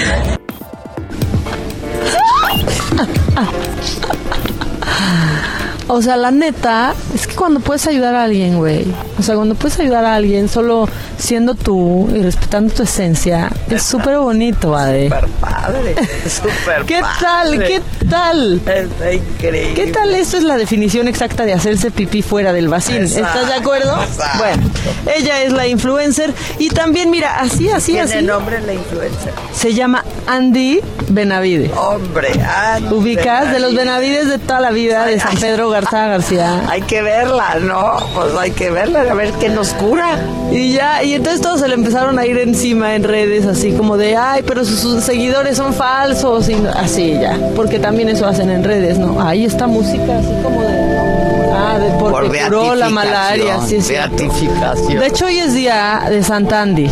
O sea, la neta, es que cuando puedes ayudar a alguien, güey. O sea, cuando puedes ayudar a alguien solo siendo tú y respetando tu esencia, es súper bonito, Ade. Super padre, *laughs* super ¿Qué tal? ¿Qué tal? Está increíble. ¿Qué tal? Esta es la definición exacta de hacerse pipí fuera del vacín. ¿Estás de acuerdo? Exacto. Bueno, ella es la influencer y también, mira, así, así, ¿Tiene así. nombre la influencer? Se llama Andy Benavide. Hombre, Andy Ubicas de los Benavides. Benavides de toda la vida, de San Pedro Garza García. Hay que verla, ¿no? Pues hay que verla, a ver qué nos cura. Y ya, y entonces todos se le empezaron a ir encima en redes, así como de, ay, pero sus, sus seguidores son falsos, y así ya, porque también eso hacen en redes, ¿no? Ahí está música así como de, ah, de porque Por curó la malaria, sí, sí. Beatificación. De hecho, hoy es día de Santandi.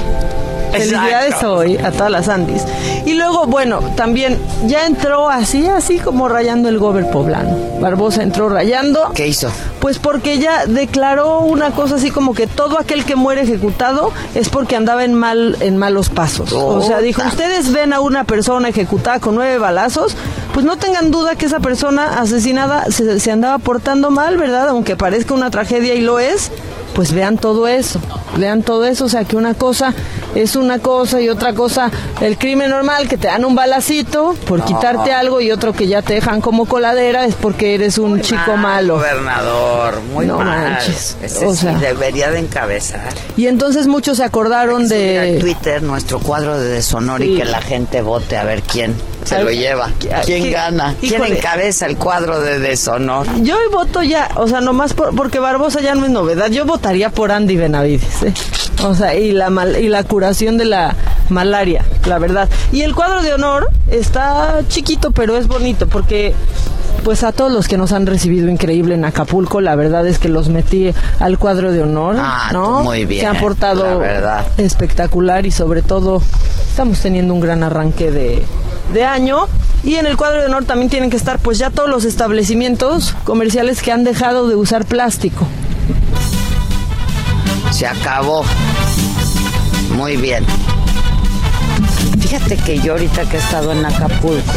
Felicidades hoy a todas las Andis. Y luego, bueno, también ya entró así, así como rayando el gober poblano. Barbosa entró rayando. ¿Qué hizo? Pues porque ella declaró una cosa así como que todo aquel que muere ejecutado es porque andaba en mal en malos pasos. O sea, dijo, ustedes ven a una persona ejecutada con nueve balazos, pues no tengan duda que esa persona asesinada se, se andaba portando mal, ¿verdad? Aunque parezca una tragedia y lo es, pues vean todo eso, vean todo eso, o sea que una cosa es una cosa y otra cosa, el crimen normal que te dan un balacito por quitarte algo y otro que ya te dejan como coladera es porque eres un chico malo. Gobernador, muy No mal. manches. Ese O sí sea. debería de encabezar. Y entonces muchos se acordaron de Twitter nuestro cuadro de deshonor y que la gente vote a ver quién se lo lleva. ¿Quién ¿Qué- gana? ¿Quién híjole. encabeza el cuadro de deshonor? Yo voto ya, o sea, nomás por- porque Barbosa ya no es novedad. Yo votaría por Andy Benavides, ¿eh? O sea, y la mal- y la curación de la malaria, la verdad. Y el cuadro de honor está chiquito, pero es bonito porque pues a todos los que nos han recibido increíble en Acapulco, la verdad es que los metí al cuadro de honor, Ah, ¿no? muy bien, Se han portado la verdad. espectacular y sobre todo estamos teniendo un gran arranque de, de año. Y en el cuadro de honor también tienen que estar pues ya todos los establecimientos comerciales que han dejado de usar plástico. Se acabó. Muy bien. Fíjate que yo ahorita que he estado en Acapulco,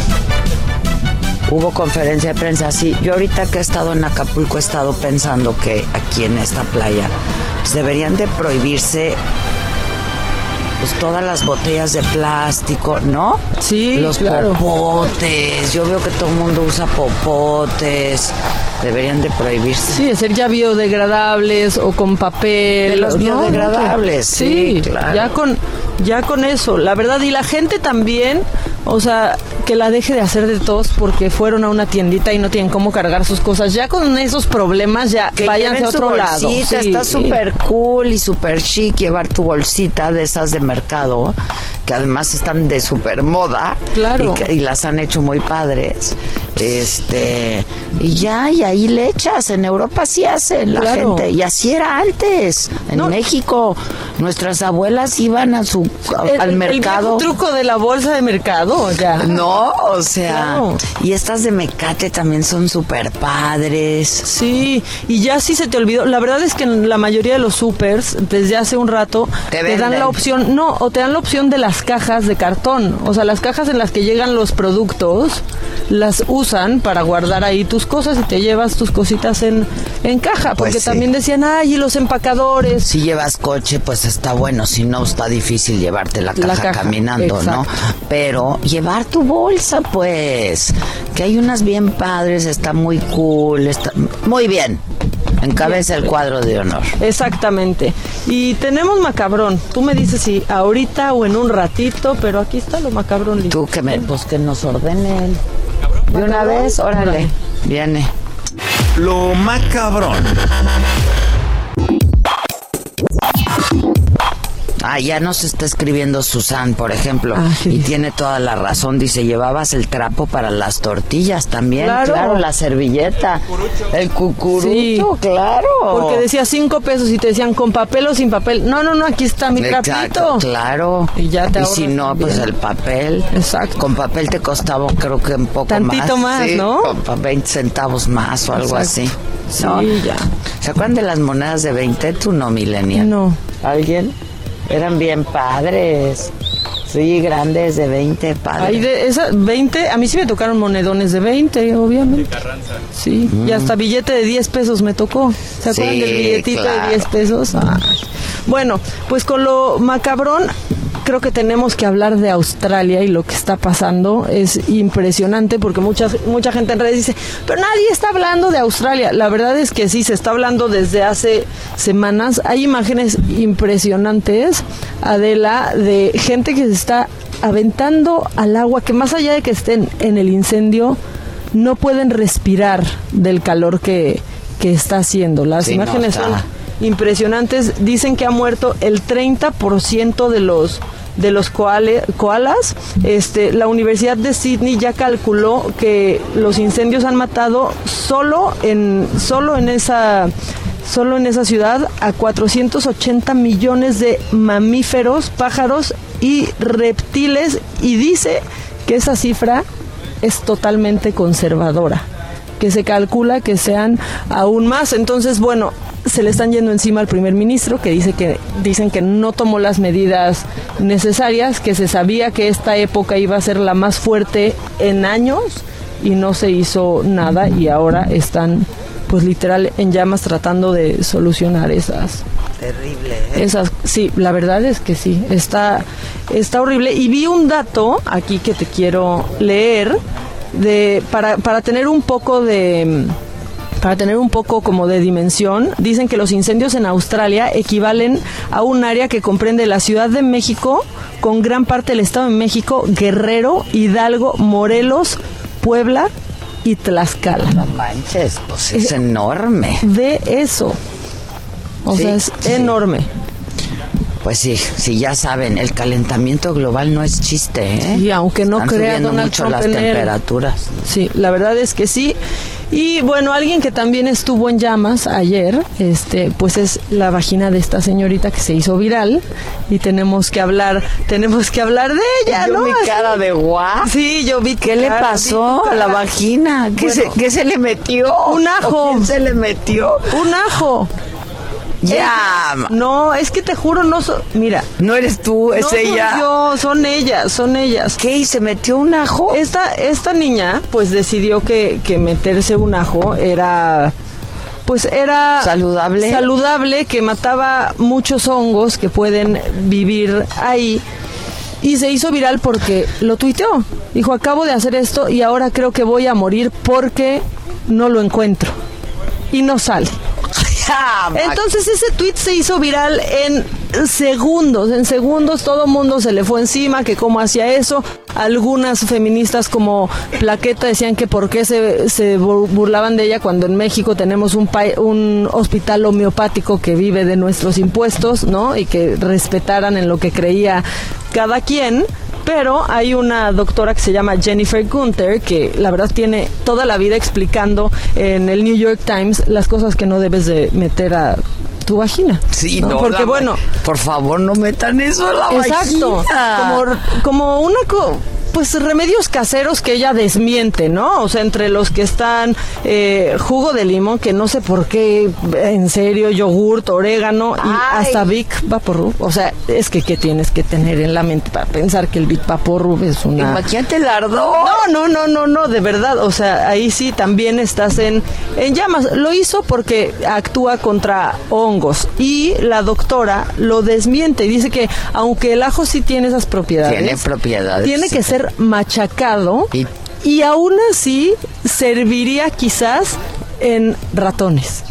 hubo conferencia de prensa, sí, yo ahorita que he estado en Acapulco he estado pensando que aquí en esta playa pues, deberían de prohibirse pues todas las botellas de plástico, ¿no? Sí, Los claro. popotes, yo veo que todo el mundo usa popotes, deberían de prohibirse. Sí, de ser ya biodegradables o con papel. De los ¿no? biodegradables, sí, sí, claro. ya con ya con eso, la verdad y la gente también, o sea, que la deje de hacer de tos porque fueron a una tiendita y no tienen cómo cargar sus cosas. Ya con esos problemas ya Que váyanse a otro lado. bolsita, Sí, está sí. súper cool y súper chic llevar tu bolsita de esas de mercado, que además están de súper moda. Claro. Y, que- y las han hecho muy padres. Este, y ya, y ahí le echas. En Europa sí hacen la Claro. gente. Y así era antes. En México, nuestras abuelas iban a su, a- El- al el mercado. viejo truco de la bolsa de mercado, ya. No, o sea, Claro. y estas de mecate también son súper padres. Sí, y ya sí se te olvidó. La verdad es que en la mayoría de los supers, desde hace un rato, Te te, dan la opción, no, o te dan la opción de las cajas de cartón. O sea, las cajas en las que llegan los productos, las usan para guardar ahí tus cosas y te llevas tus cositas en, en caja. Pues Porque sí. también decían, ay, y los empacadores. Si llevas coche, pues está bueno. Si no, está difícil llevarte la caja, La caja, caminando, ¿no? Pero llevar tu bolsa, pues. Que hay unas bien padres, está muy cool. Está... Muy bien. Encabeza el cuadro de honor. Exactamente. Y tenemos macabrón. Tú me dices si ahorita o en un ratito, pero aquí está lo macabrón listo. Tú que me, pues que nos ordenen. De una vez, órale. Viene. Lo macabrón. Ah, ya nos está escribiendo Susan, por ejemplo, Ah, sí. y tiene toda la razón. Dice, llevabas el trapo para las tortillas también, Claro. claro, la servilleta, el cucurucho, Sí. claro. Porque decía cinco pesos y te decían con papel o sin papel. No, no, no, aquí está mi Exacto, trapito. claro. Y ya te si ahorras no, pues el papel. Exacto. Con papel te costaba, creo que un poco Tantito más, sí, ¿no? con pa- 20 centavos más o algo Exacto. así. ¿no? Sí, ya. ¿Se acuerdan de las monedas de 20? Tú no, Millennial. No. ¿Alguien? Eran bien padres. Sí, grandes de 20, padre. Ahí de esas 20, a mí sí me tocaron monedones de 20, obviamente. Sí, y hasta billete de 10 pesos me tocó. ¿Se acuerdan Sí, del billetito claro. de 10 pesos? Ay. Bueno, pues con lo macabrón, creo que tenemos que hablar de Australia y lo que está pasando es impresionante porque mucha, mucha gente en redes dice, pero nadie está hablando de Australia. La verdad es que sí, se está hablando desde hace semanas. Hay imágenes impresionantes, Adela, de gente que se está aventando al agua, que más allá de que estén en el incendio, no pueden respirar del calor que, que está haciendo. Las Sí, imágenes son impresionantes. Dicen que ha muerto el 30% de los de los koalas. Este, la Universidad de Sydney ya calculó que los incendios han matado solo en solo en esa solo en esa ciudad a 480 millones de mamíferos, pájaros y reptiles y dice que esa cifra es totalmente conservadora que se calcula que sean aún más. Entonces, bueno, se le están yendo encima al primer ministro que dice que dicen que no tomó las medidas necesarias, que se sabía que esta época iba a ser la más fuerte en años y no se hizo nada y ahora están pues literal en llamas tratando de solucionar esas Terrible, ¿eh? esas, sí, la verdad es que sí, está, está horrible. Y vi un dato aquí que te quiero leer de, para, para tener un poco de para tener un poco como de dimensión, dicen que los incendios en Australia equivalen a un área que comprende la Ciudad de México con gran parte del Estado de México, Guerrero, Hidalgo, Morelos, Puebla y Tlaxcala. No manches, pues es Eh, enorme. De eso. O Sí, sea, es sí. enorme. Pues sí, sí, ya saben, el calentamiento global no es chiste, ¿eh? Y aunque no Están crea Donald mucho Trump las en él. temperaturas. Sí, la verdad es que sí. Y bueno, alguien que también estuvo en llamas ayer, este, pues es la vagina de esta señorita que se hizo viral y tenemos que hablar, tenemos que hablar de ella, Yo ¿no? vi cara de guau. Sí, yo vi ¿Qué le pasó a la vagina? ¿Qué, Bueno, se, qué se le metió? Un ajo. ¿Quién se le metió? Un ajo. Ya. No, es que te juro, no so- mira. No eres tú, es no soy ella. yo, son ellas, son ellas. ¿Qué? ¿Y se metió un ajo? Esta, esta niña, pues decidió que, que meterse un ajo era. Pues era ¿Saludable? saludable, que mataba muchos hongos que pueden vivir ahí. Y se hizo viral porque lo tuiteó. Dijo, acabo de hacer esto y ahora creo que voy a morir porque no lo encuentro. Y no sale. Entonces ese tweet se hizo viral en segundos, en segundos todo mundo se le fue encima, que cómo hacía eso. Algunas feministas como Plaqueta decían que por qué se, se bur- burlaban de ella cuando en México tenemos un, un hospital homeopático que vive de nuestros impuestos, ¿no? Y que respetaran en lo que creía cada quien. Pero hay una doctora que se llama Jennifer Gunther que la verdad tiene toda la vida explicando en el New York Times las cosas que no debes de meter a tu vagina. Sí, ¿no? no, Porque bueno, Por favor, no metan eso a la exacto, vagina. como, como una co- pues remedios caseros que ella desmiente, ¿no? O sea, entre los que están eh, jugo de limón, que no sé por qué, en serio, yogurt, orégano y hasta Vic Vaporub. O sea, es que ¿qué tienes que tener en la mente para pensar que el Vic Vaporub es una... Imagínate el ardor. No, no, no, no, no, de verdad. O sea, ahí sí también estás en, en llamas. Lo hizo porque actúa contra hongos y la doctora lo desmiente y dice que aunque el ajo sí tiene esas propiedades, Tiene propiedades. tiene que ser machacado Y- y aún así serviría quizás en ratones.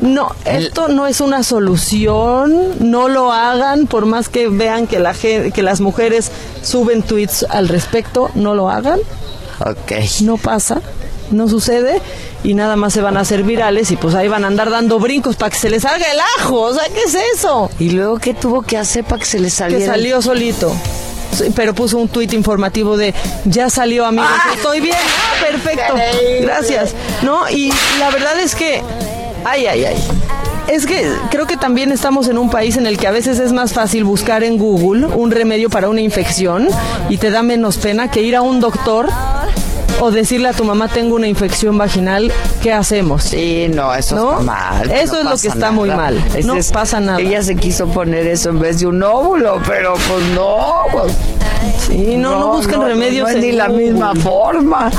No, esto no es una solución, no lo hagan, por más que vean que, la, que las mujeres suben tweets al respecto, no lo hagan, Ok. no pasa, no sucede y nada más se van a hacer virales y pues ahí van a andar dando brincos para que se les salga el ajo, o sea, ¿qué es eso? ¿Y luego qué tuvo que hacer para que se le saliera? Que salió solito. Pero puso un tuit informativo de ya salió amigos, estoy bien, ah, perfecto, gracias. No, y la verdad es que, ay, ay, ay. Es que creo que también estamos en un país en el que a veces es más fácil buscar en Google un remedio para una infección y te da menos pena que ir a un doctor o decirle a tu mamá tengo una infección vaginal, ¿qué hacemos? Sí, no, eso ¿No? está mal. Eso no es lo que está muy mal. No es- pasa nada. Ella se quiso poner eso en vez de un óvulo, pero pues no. Pues, Sí, no, no, busquen remedios No, es en ni la misma forma.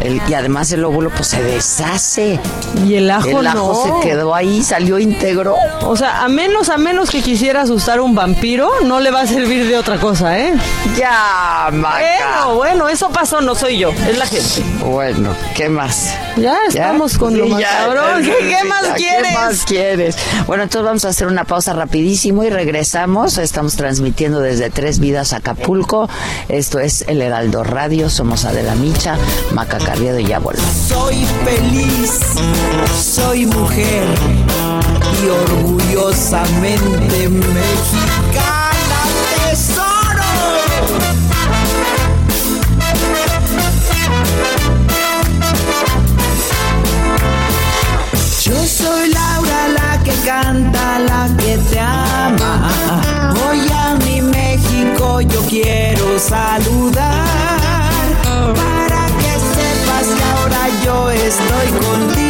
El- y además el óvulo pues se deshace. Y el ajo, El ajo no. se quedó ahí, salió íntegro. O sea, a menos, a menos que quisieras usar un vampiro, no le va a servir de otra cosa, ¿eh? Ya, Maca. Bueno, bueno, eso pasó, no soy yo, es la gente. Bueno, ¿qué más? Ya estamos con lo Sí, más ya, cabrón. ya, ¿Qué, qué ya, más ¿qué quieres? más quieres? Bueno, entonces vamos a hacer una pausa rapidísimo y regresamos. Estamos transmitiendo desde Tres Vidas Acapulco. Esto es El Heraldo Radio. Somos Adela Micha, Maca Ya. Soy feliz, soy mujer y orgullosamente mexicana tesoro. Yo soy Laura la que canta, la que te ama. Hoy a mi México yo quiero saludar yo estoy contigo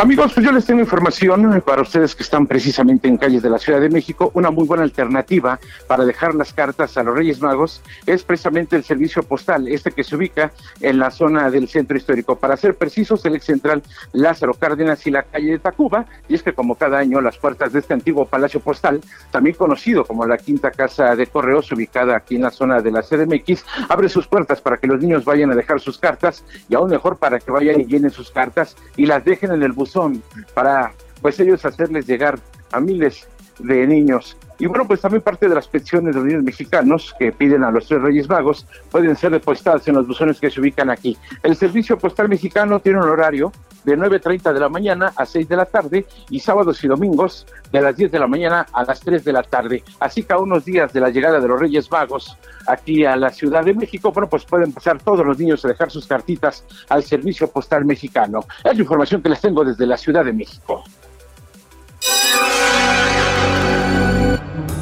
Amigos, pues yo les tengo información para ustedes que están precisamente en calles de la Ciudad de México. Una muy buena alternativa para dejar las cartas a los Reyes Magos es precisamente el servicio postal, este que se ubica en la zona del centro histórico. Para ser precisos, el ex central Lázaro Cárdenas y la calle de Tacuba. Y es que como cada año las puertas de este antiguo palacio postal, también conocido como la Quinta Casa de Correos, ubicada aquí en la zona de la CDMX, abre sus puertas para que los niños vayan a dejar sus cartas y aún mejor para que vayan y llenen sus cartas y las dejen en el buzón para pues ellos hacerles llegar a miles de niños. Y bueno, pues también parte de las peticiones de los niños mexicanos que piden a los tres Reyes Magos pueden ser depositadas en los buzones que se ubican aquí. El Servicio Postal Mexicano tiene un horario de 9.30 de la mañana a 6 de la tarde y sábados y domingos de las 10 de la mañana a las 3 de la tarde. Así que a unos días de la llegada de los Reyes Magos aquí a la Ciudad de México, bueno, pues pueden pasar todos los niños a dejar sus cartitas al Servicio Postal Mexicano. Es la información que les tengo desde la Ciudad de México.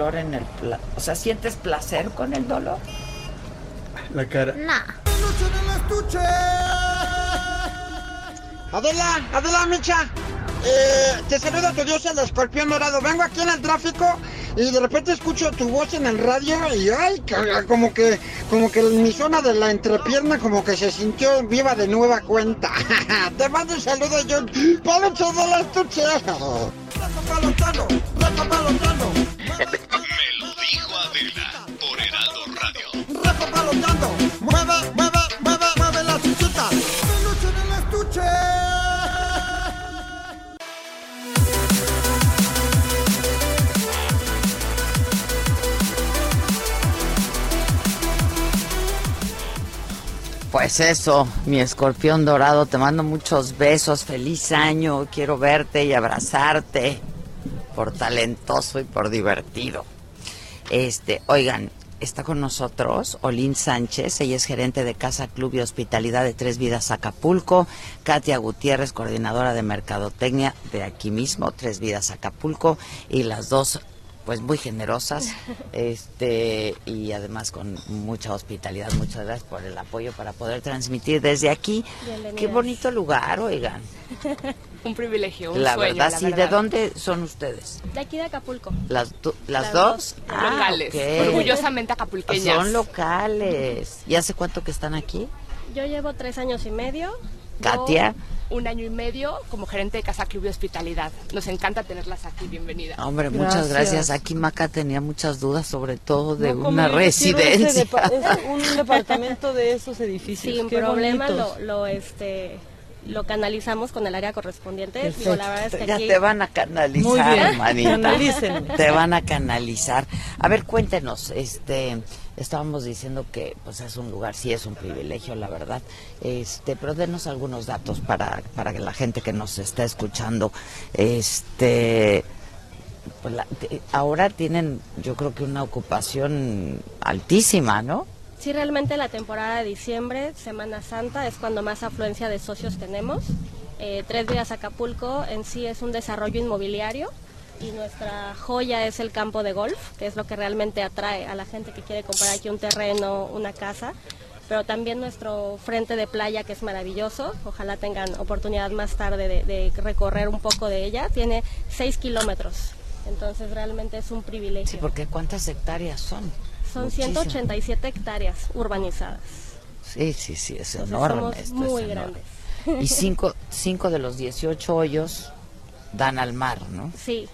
Dolor en el... pla- O sea, ¿sientes placer con el dolor? La cara. Adela, Adela Micha, eh, te saluda tu dios el escorpión dorado. Vengo aquí en el tráfico y de repente escucho tu voz en el radio y ay, como que, como que mi zona de la entrepierna como que se sintió viva de nueva cuenta. *laughs* te mando un saludo, John. Palocho de la estuche. Palotando. Mueve, mueve, mueve, mueve la chuchita. Peluche en el estuche. Pues eso, mi escorpión dorado, te mando muchos besos, feliz año, quiero verte y abrazarte por talentoso y por divertido. Este, oigan, está con nosotros Olin Sánchez, ella es gerente de Casa Club y Hospitalidad de Tres Vidas Acapulco, Katia Gutiérrez, coordinadora de Mercadotecnia de aquí mismo, Tres Vidas Acapulco, y las dos pues muy generosas *laughs* este y además con mucha hospitalidad. Muchas gracias por el apoyo para poder transmitir desde aquí. Qué bonito lugar oigan *laughs* un privilegio, un la sueño. verdad, la sí. verdad. ¿De dónde son ustedes? De aquí de Acapulco. ¿Las, do- las, Las dos? dos, Ah, locales, orgullosamente acapulqueñas. Son locales. ¿Y hace cuánto que están aquí? Yo llevo tres años y medio. Katia. un año y medio como gerente de Casa Club y Hospitalidad. Nos encanta tenerlas aquí, bienvenida. Hombre, muchas gracias. Aquí Maca tenía muchas dudas, sobre todo de No, una residencia. es un departamento de esos edificios. Sin qué problema bonitos. lo, lo, este lo canalizamos con el área correspondiente. Digo, la verdad es que ya aquí- te van a canalizar, manita. Te van a canalizar. A ver, cuéntenos, este, estábamos diciendo que pues es un lugar, sí es un privilegio, la verdad. Este, pero denos algunos datos para, para que la gente que nos está escuchando, este, pues la- ahora tienen, yo creo que una ocupación altísima, ¿no? Sí, realmente la temporada de diciembre, Semana Santa, es cuando más afluencia de socios tenemos. Eh, Tres Días Acapulco en sí es un desarrollo inmobiliario y nuestra joya es el campo de golf, que es lo que realmente atrae a la gente que quiere comprar aquí un terreno, una casa. Pero también nuestro frente de playa, que es maravilloso. Ojalá tengan oportunidad más tarde de, recorrer un poco de ella. Tiene 6 kilómetros. Entonces realmente es un privilegio. Sí, porque ¿cuántas hectáreas son? Son Muchísimas. 187 hectáreas urbanizadas. Sí, sí, sí, es Entonces, enorme. somos muy es enorme. grandes. Y *laughs* cinco, cinco de los 18 hoyos dan al mar, ¿no? Sí,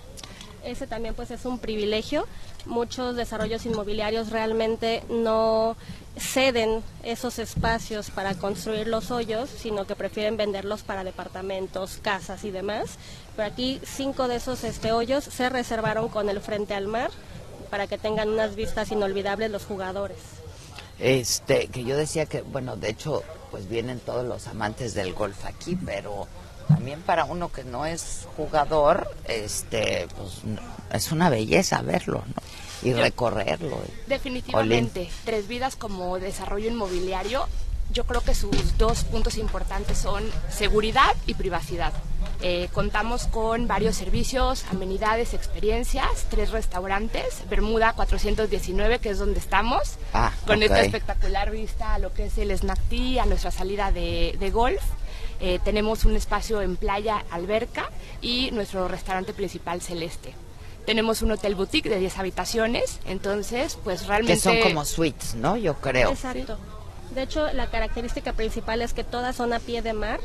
ese también pues es un privilegio. Muchos desarrollos inmobiliarios realmente no ceden esos espacios para construir los hoyos, sino que prefieren venderlos para departamentos, casas y demás. Pero aquí cinco de esos este, hoyos se reservaron con el frente al mar para que tengan unas vistas inolvidables los jugadores. Este, que yo decía que, bueno, de hecho, pues vienen todos los amantes del golf aquí, pero también para uno que no es jugador, este, pues es una belleza verlo, ¿no? Y Yo- recorrerlo. Definitivamente, Tres Vidas como desarrollo inmobiliario, yo creo que sus dos puntos importantes son seguridad y privacidad. Eh, contamos con varios servicios, amenidades, experiencias, tres restaurantes, Bermuda 419, que es donde estamos, Ah, con esta ok. espectacular vista a lo que es el Snack Tea, a nuestra salida de, de golf. Eh, tenemos un espacio en playa, alberca y nuestro restaurante principal celeste. Tenemos un hotel boutique de 10 habitaciones, entonces pues realmente... Que son como suites, ¿no? Yo creo. Exacto. De hecho, la característica principal es que todas son a pie de mar,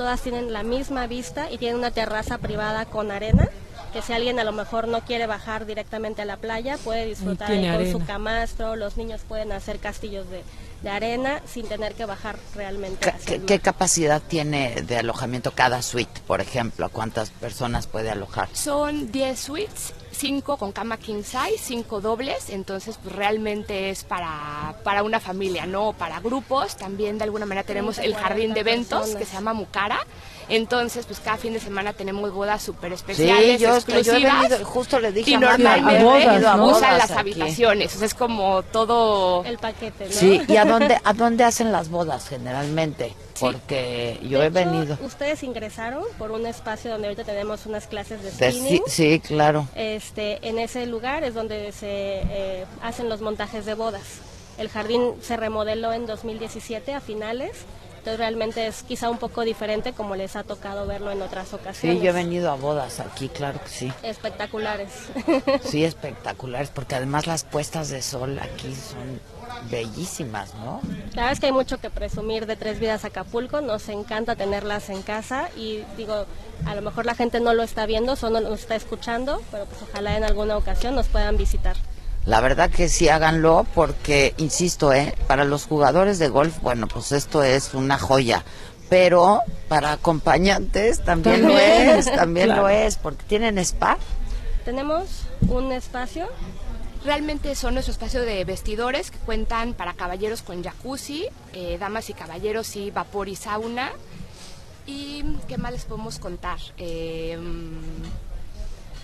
todas tienen la misma vista y tienen una terraza privada con arena, que si alguien a lo mejor no quiere bajar directamente a la playa, puede disfrutar ahí con su camastro, los niños pueden hacer castillos de, de arena sin tener que bajar realmente hacia ¿Qué, el mar. qué capacidad tiene de alojamiento cada suite, por ejemplo? ¿Cuántas personas puede alojar? Son 10 suites, 5 con cama king size, 5 dobles, entonces pues realmente es para, para una familia, no para grupos. También de alguna manera tenemos el 30, jardín de 40 eventos que se llama Mucara. Entonces, pues cada fin de semana tenemos bodas súper especiales, Sí, yo- yo he exclusivas. venido- justo le dije y a normalmente a bodas, ¿no? usan las aquí. habitaciones, o sea, es como todo... El paquete, ¿no? Sí, ¿y a dónde, a dónde hacen las bodas generalmente? Porque yo De he hecho, venido. Ustedes ingresaron por un espacio donde ahorita tenemos unas clases de de- spinning. sí, sí, claro. Este, en ese lugar es donde se eh, hacen los montajes de bodas. El jardín se remodeló en 2017 a finales, entonces realmente es quizá un poco diferente como les ha tocado verlo en otras Sí, ocasiones. yo he venido a bodas aquí, claro que sí. Espectaculares. Sí, espectaculares, porque además las puestas de sol aquí son bellísimas, ¿no? La verdad es que hay mucho que presumir de Tres Vidas Acapulco, nos encanta tenerlas en casa y digo, a lo mejor la gente no lo está viendo, solo nos está escuchando, pero pues ojalá en alguna ocasión nos puedan visitar. La verdad que sí háganlo porque, insisto, ¿eh? para los jugadores de golf, bueno, pues esto es una joya. Pero para acompañantes también, lo es, también claro. lo es, porque tienen spa. Tenemos un espacio. Realmente son nuestro espacio de vestidores que cuentan para caballeros con jacuzzi, eh, damas y caballeros y vapor y sauna. ¿Y qué más les podemos contar? Eh,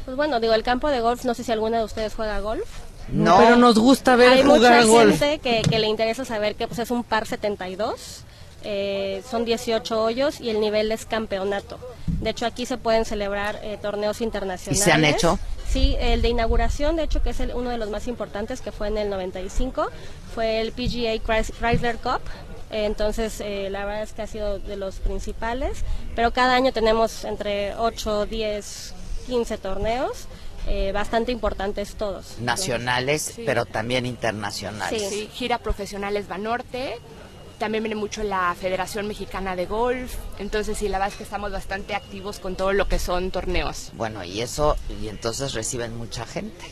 Pues bueno, digo, el campo de golf, no sé si alguna de ustedes juega golf. No. Pero nos gusta ver Hay jugar mucha golf. gente que, que le interesa saber que pues, es un par 72, eh, son 18 hoyos y el nivel es campeonato. De hecho, aquí se pueden celebrar eh, torneos internacionales. ¿Y se han hecho? Sí, el de inauguración, de hecho, que es el- uno de los más importantes, que fue en el 95, fue el PGA Chrysler Cup, Eh, entonces, eh, la verdad es que ha sido de los principales, pero cada año tenemos entre 8, 10, 15 torneos. Eh, bastante importantes todos. Nacionales, Sí. pero también internacionales. Sí, gira profesionales Banorte. También viene mucho la Federación Mexicana de Golf. Entonces, sí, la verdad es que estamos bastante activos con todo lo que son torneos. Bueno, y eso, y entonces reciben mucha gente,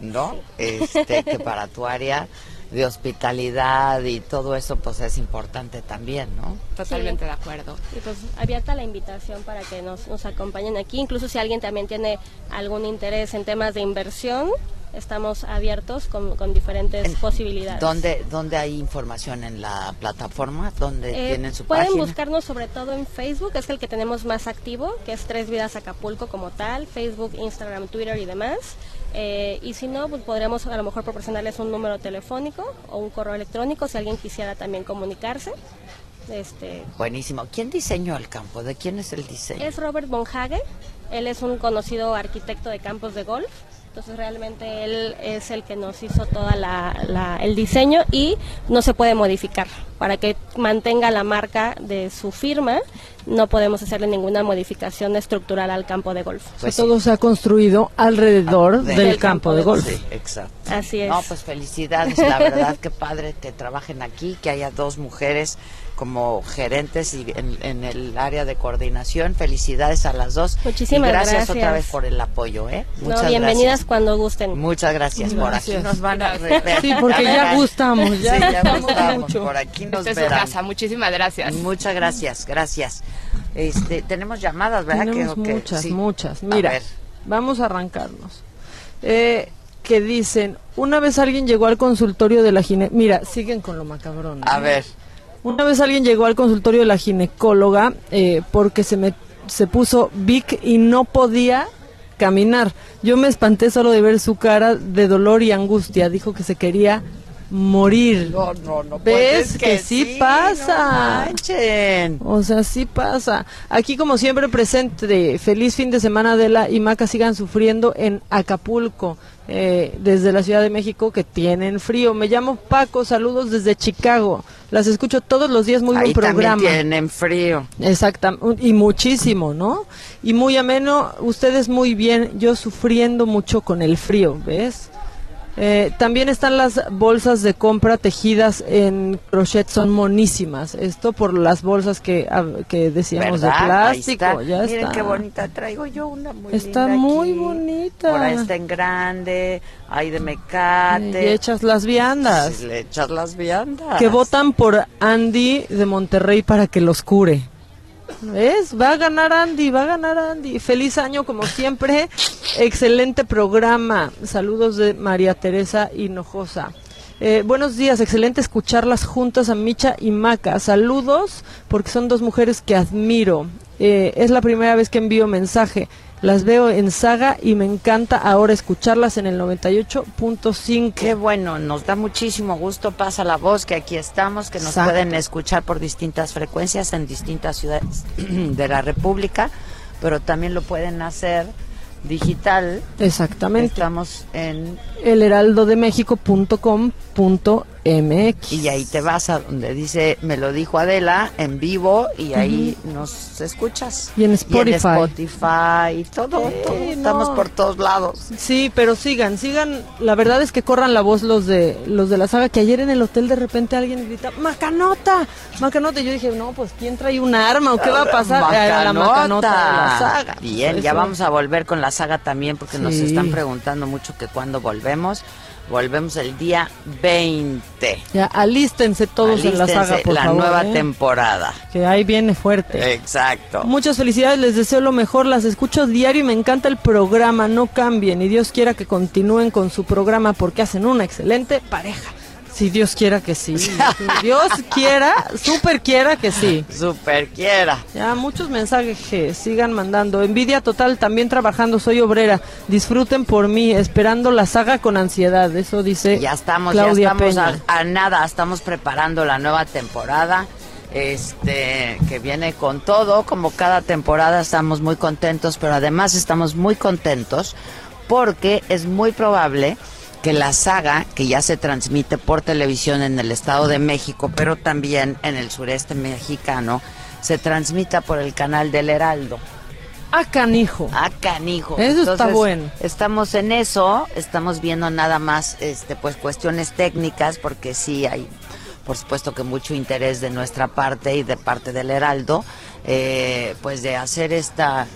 ¿no? Este, que *laughs* para tu área de hospitalidad y todo eso, pues es importante también, ¿no? Totalmente de acuerdo. Y pues abierta la invitación para que nos, nos acompañen aquí. Incluso si alguien también tiene algún interés en temas de inversión, estamos abiertos con, con diferentes posibilidades. ¿Dónde, ¿Dónde hay información en la plataforma? ¿Dónde Eh, tienen su pueden página? buscarnos sobre todo en Facebook, es el que tenemos más activo, que es Tres Vidas Acapulco como tal, Facebook, Instagram, Twitter y demás. Eh, y si no, pues podríamos a lo mejor proporcionarles un número telefónico o un correo electrónico si alguien quisiera también comunicarse. Este, Buenísimo. ¿Quién diseñó el campo? ¿De quién es el diseño? es Robert Bonhage, él es un conocido arquitecto de campos de golf. Entonces realmente él es el que nos hizo toda la, la- el diseño y no se puede modificar. Para que mantenga la marca de su firma, no podemos hacerle ninguna modificación estructural al campo de golf. O sea, todo se ha construido alrededor del, Del campo de golf. Sí, exacto. Así es. No, pues felicidades, la verdad que padre que trabajen aquí, que haya dos mujeres como gerentes y en, en el área de coordinación. Felicidades a las dos. Muchísimas y gracias, gracias. otra vez por el apoyo, ¿eh? No, Muchas bienvenidas gracias. cuando gusten. Muchas gracias. Por aquí Gracias. nos van a Gracias. Sí, porque ya verán. gustamos, ya Sí, ya gustamos gustamos. mucho. Por aquí nos Esta es su verán. casa. Muchísimas gracias. Muchas gracias, gracias. Este, tenemos llamadas, ¿verdad? Tenemos Que- muchas, sí. muchas. A Mira, ver. vamos a arrancarnos. Eh, que dicen, una vez alguien llegó al consultorio de la gine... Mira, siguen con lo macabrón. A ver. Una vez alguien llegó al consultorio de la ginecóloga eh, porque se, me, se puso Vic y no podía caminar. Yo me espanté solo de ver su cara de dolor y angustia. Dijo que se quería morir. No, no, no. ¿Ves pues es que, sí, pasa? o sea, sí pasa. Aquí como siempre presente, feliz fin de semana Adela y Maca sigan sufriendo en Acapulco, eh, desde la Ciudad de México que tienen frío. Me llamo Paco, saludos desde Chicago. Las escucho todos los días, muy Ahí buen programa. también tienen frío. Exactamente, y muchísimo, ¿no? Y muy ameno, ustedes muy bien, yo sufriendo mucho con el frío, ¿ves? Eh, también están las bolsas de compra tejidas en crochet, son monísimas. Esto por las bolsas que, ah, que decíamos ¿Verdad? de Ahí plástico. está. Ya Miren está. qué bonita traigo yo una muy Está linda muy aquí. bonita. Ahí está en grande, hay de mecate. Y echas las viandas. Sí, le echas las viandas. Que votan por Andy de Monterrey para que los cure. ¿Ves? Va a ganar Andy, va a ganar Andy. Feliz año como siempre. Excelente programa. Saludos de María Teresa Hinojosa. Eh, buenos días, excelente escucharlas juntas a Micha y Maca. Saludos porque son dos mujeres que admiro. Eh, es la primera vez que envío mensaje. Las veo en saga y me encanta ahora escucharlas en el 98.5. Qué bueno, nos da muchísimo gusto. Pasa la voz que aquí estamos, que nos Exacto. pueden escuchar por distintas frecuencias en distintas ciudades *clears throat* de la República, pero también lo pueden hacer digital. Exactamente. Estamos en elheraldodemexico.com.mx. y ahí te vas a donde dice me lo dijo Adela en vivo y ahí nos escuchas. Y en Y Spotify. en Spotify y todo, todo. no. estamos por todos lados. Sí, pero sigan, sigan. La verdad es que corran la voz los de los de la saga. Que ayer en el hotel de repente alguien grita ¡Macanota! ¡Macanota! Y yo dije, no, pues ¿quién trae un arma o qué va a pasar? Era la macanota de la saga. Bien, ya vamos a volver con la saga también porque nos están preguntando mucho que cuándo volvemos. Volvemos el día 20. Ya, alístense todos en la saga, por la favor. nueva ¿eh? temporada. Que ahí viene fuerte. Exacto. Muchas felicidades, les deseo lo mejor, las escucho diario y me encanta el programa, no cambien y Dios quiera que continúen con su programa porque hacen una excelente pareja. Si Dios quiera que sí. *laughs* Dios quiera, súper quiera que sí. Super quiera. Ya, muchos mensajes que sigan mandando. Envidia total, también trabajando, soy obrera. Disfruten por mí, esperando la saga con ansiedad. Eso dice Ya estamos, Claudia ya estamos a nada, estamos preparando la nueva temporada. Este, que viene con todo, como cada temporada estamos muy contentos, pero además estamos muy contentos porque es muy probable que la saga, que ya se transmite por televisión en el Estado de México, pero también en el sureste mexicano, se transmita por el canal del Heraldo. A canijo. A canijo. Eso está bueno. Estamos en eso, estamos viendo nada más este pues cuestiones técnicas porque sí hay por supuesto que mucho interés de nuestra parte y de parte del Heraldo eh, pues de hacer esta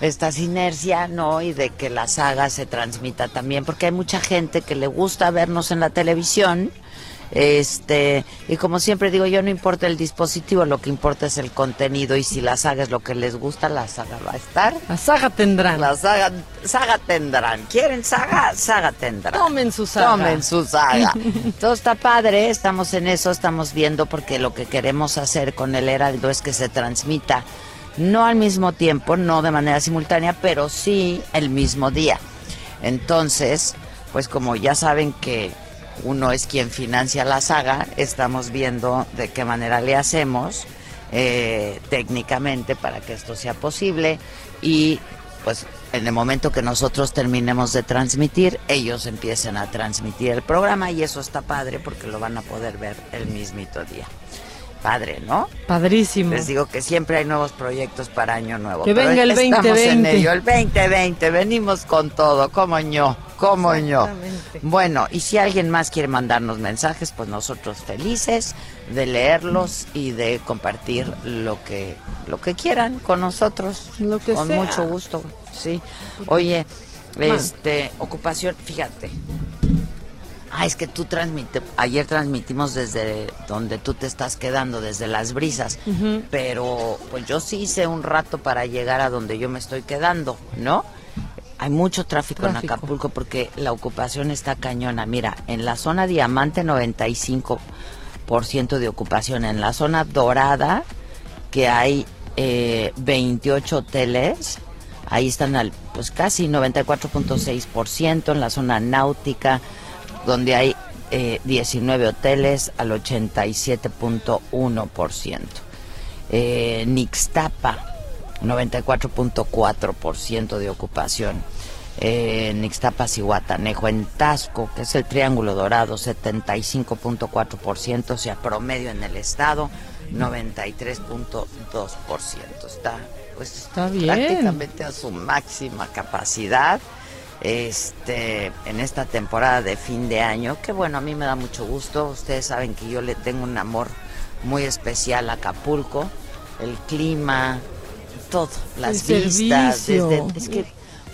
esta sinergia, ¿no? Y de que la saga se transmita también, porque hay mucha gente que le gusta vernos en la televisión, este, y como siempre digo, yo no importa el dispositivo, lo que importa es el contenido, y si la saga es lo que les gusta, la saga va a estar. La saga tendrán. La saga, saga tendrán. ¿Quieren saga? Saga tendrán. Tomen su saga. Tomen su saga. *laughs* Todo está padre, estamos en eso, estamos viendo, porque lo que queremos hacer con el Heraldo es que se transmita no al mismo tiempo, no de manera simultánea, pero sí el mismo día. Entonces, pues como ya saben que uno es quien financia la saga, estamos viendo de qué manera le hacemos eh, técnicamente para que esto sea posible y pues en el momento que nosotros terminemos de transmitir, ellos empiecen a transmitir el programa y eso está padre porque lo van a poder ver el mismito día. Padre, ¿no? Padrísimo. Les digo que siempre hay nuevos proyectos para Año Nuevo. Que venga el estamos 2020. en ello, el 2020, venimos con todo, como ño, como ño. Bueno, y si alguien más quiere mandarnos mensajes, pues nosotros felices de leerlos y de compartir lo que lo que quieran con nosotros. Lo que con sea. mucho gusto, sí. Oye, este, ocupación, fíjate. Ah, es que tú transmite, ayer transmitimos desde donde tú te estás quedando, desde las brisas, pero pues yo sí hice un rato para llegar a donde yo me estoy quedando, ¿no? Hay mucho tráfico, en Tráfico. Acapulco porque la ocupación está cañona. Mira, en la zona diamante 95% de ocupación, en la zona dorada que hay eh, 28 hoteles, ahí están al pues casi 94.6%, en la zona náutica donde hay eh, 19 hoteles al 87.1%. Eh, Nixtapa, 94.4% de ocupación. Eh, Nixtapa, Cihuatanejo, en Tasco, que es el Triángulo Dorado, 75.4%, o sea, promedio en el estado, 93.2%. Está, pues, Está bien. prácticamente a su máxima capacidad este en esta temporada de fin de año que bueno a mí me da mucho gusto. Ustedes saben que yo le tengo un amor muy especial a Acapulco. El clima todo las El vistas desde- es que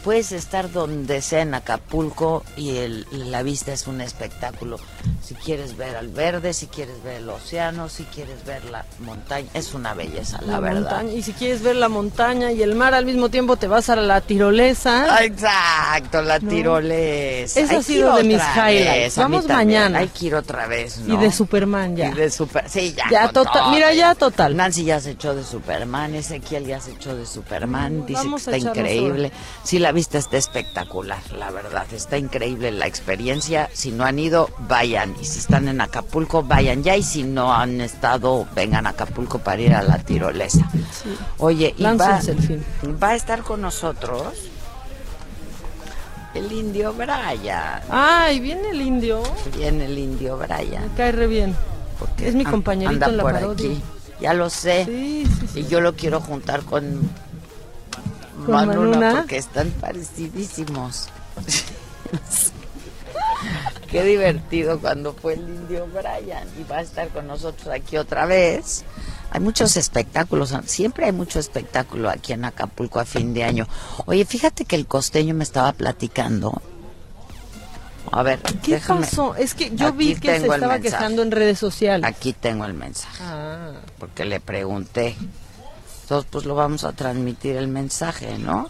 puedes estar donde sea en Acapulco y el- la vista es un espectáculo si quieres ver al verde si quieres ver el océano si quieres ver la montaña es una belleza la, La verdad montaña. Y si quieres ver la montaña y el mar al mismo tiempo, te vas a la tirolesa. Exacto, la No. tirolesa. Esa ha sido de mis highlights. Vamos mañana. Hay que ir otra vez, ¿no? Y de Superman ya. Y de super, sí, ya. Ya total- todo. mira, ya total. Nancy ya se echó de Superman, Ezequiel ya se echó de Superman, No, dice que está increíble. Sí, la vista está espectacular, la verdad, está increíble la experiencia. Si no han ido, vayan. Y si están en Acapulco, vayan ya. Y si no han estado, vengan a Acapulco para ir a la tirolesa. Oye, y va, el fin. va a estar con nosotros el indio Brian. Ay, viene el indio. Viene el indio Brian. Me cae re bien. es mi compañerito anda en la por parodia. aquí. Ya lo sé. Sí, sí, sí. Y yo lo quiero juntar con, ¿Con Manuna, Manuna? porque están parecidísimos. *laughs* Qué divertido cuando fue el indio Brian y va a estar con nosotros aquí otra vez. Hay muchos espectáculos, siempre hay mucho espectáculo aquí en Acapulco a fin de año. Oye, fíjate que el costeño me estaba platicando. A ver, ¿Qué déjame. pasó? Es que yo vi que se estaba quejando en redes sociales. Aquí tengo el mensaje. Ah. Porque le pregunté. Entonces, pues lo vamos a transmitir el mensaje, ¿no?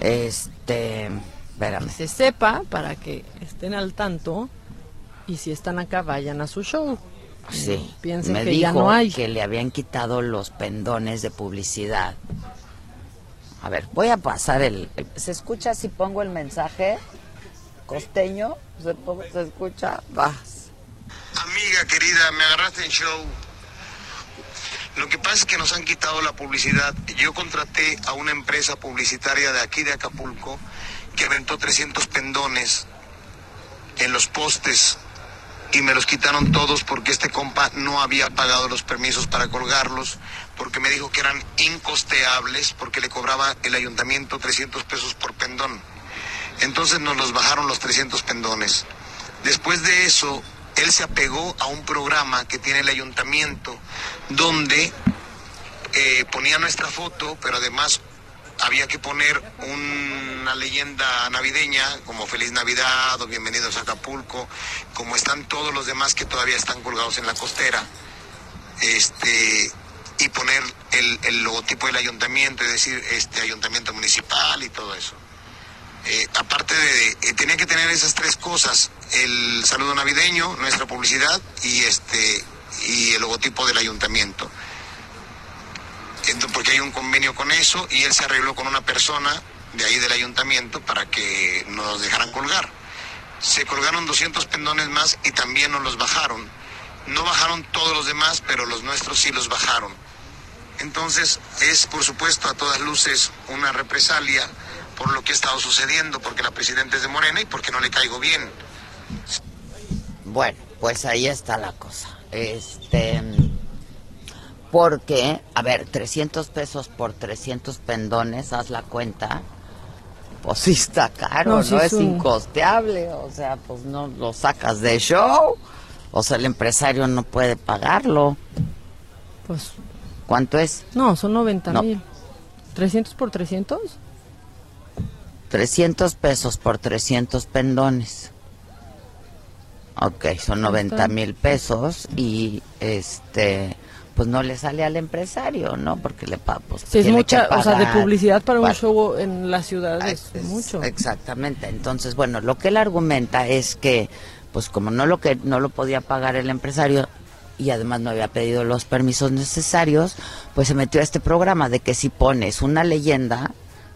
Este, espérame. Que se sepa para que estén al tanto y si están acá vayan a su show. Sí, Piensen me que dijo ya no hay. que le habían quitado los pendones de publicidad. A ver, voy a pasar el, el- ¿Se escucha si pongo el mensaje? Costeño, ¿se, se escucha? Va. Amiga querida, me agarraste en show. Lo que pasa es que nos han quitado la publicidad. Yo contraté a una empresa publicitaria de aquí de Acapulco que aventó 300 pendones en los postes y me los quitaron todos porque este compa no había pagado los permisos para colgarlos, porque me dijo que eran incosteables, porque le cobraba el ayuntamiento 300 pesos por pendón. Entonces nos los bajaron los 300 pendones. Después de eso, él se apegó a un programa que tiene el ayuntamiento, donde eh, ponía nuestra foto, pero además había que poner una leyenda navideña como Feliz Navidad o Bienvenidos a Acapulco, como están todos los demás que todavía están colgados en la costera, este y poner el, el logotipo del ayuntamiento, es decir, este ayuntamiento municipal y todo eso. Eh, aparte de, eh, tenía que tener esas tres cosas, el saludo navideño, nuestra publicidad y este y el logotipo del ayuntamiento. Porque hay un convenio con eso y él se arregló con una persona de ahí del ayuntamiento para que nos dejaran colgar. Se colgaron 200 pendones más y también nos los bajaron. No bajaron todos los demás, pero los nuestros sí los bajaron. Entonces es, por supuesto, a todas luces una represalia por lo que ha estado sucediendo, porque la presidenta es de Morena y porque no le caigo bien. Bueno, pues ahí está la cosa. Este. Porque, a ver, 300 pesos por 300 pendones, haz la cuenta. Pues sí está caro, No, no, sí es incosteable. O sea, pues no lo sacas de show. O sea, el empresario no puede pagarlo. Pues, ¿Cuánto es? no, son 90 No. mil. ¿300 por 300? 300 pesos por 300 pendones. Ok, son 90 mil pesos y este, pues no le sale al empresario, ¿no? Porque le pa- pues, Sí, es mucha, o sea, de publicidad para un show en la ciudad es, mucho. Exactamente. Entonces, bueno, lo que él argumenta es que, pues como no lo que no lo podía pagar el empresario y además no había pedido los permisos necesarios, pues se metió a este programa de que si pones una leyenda,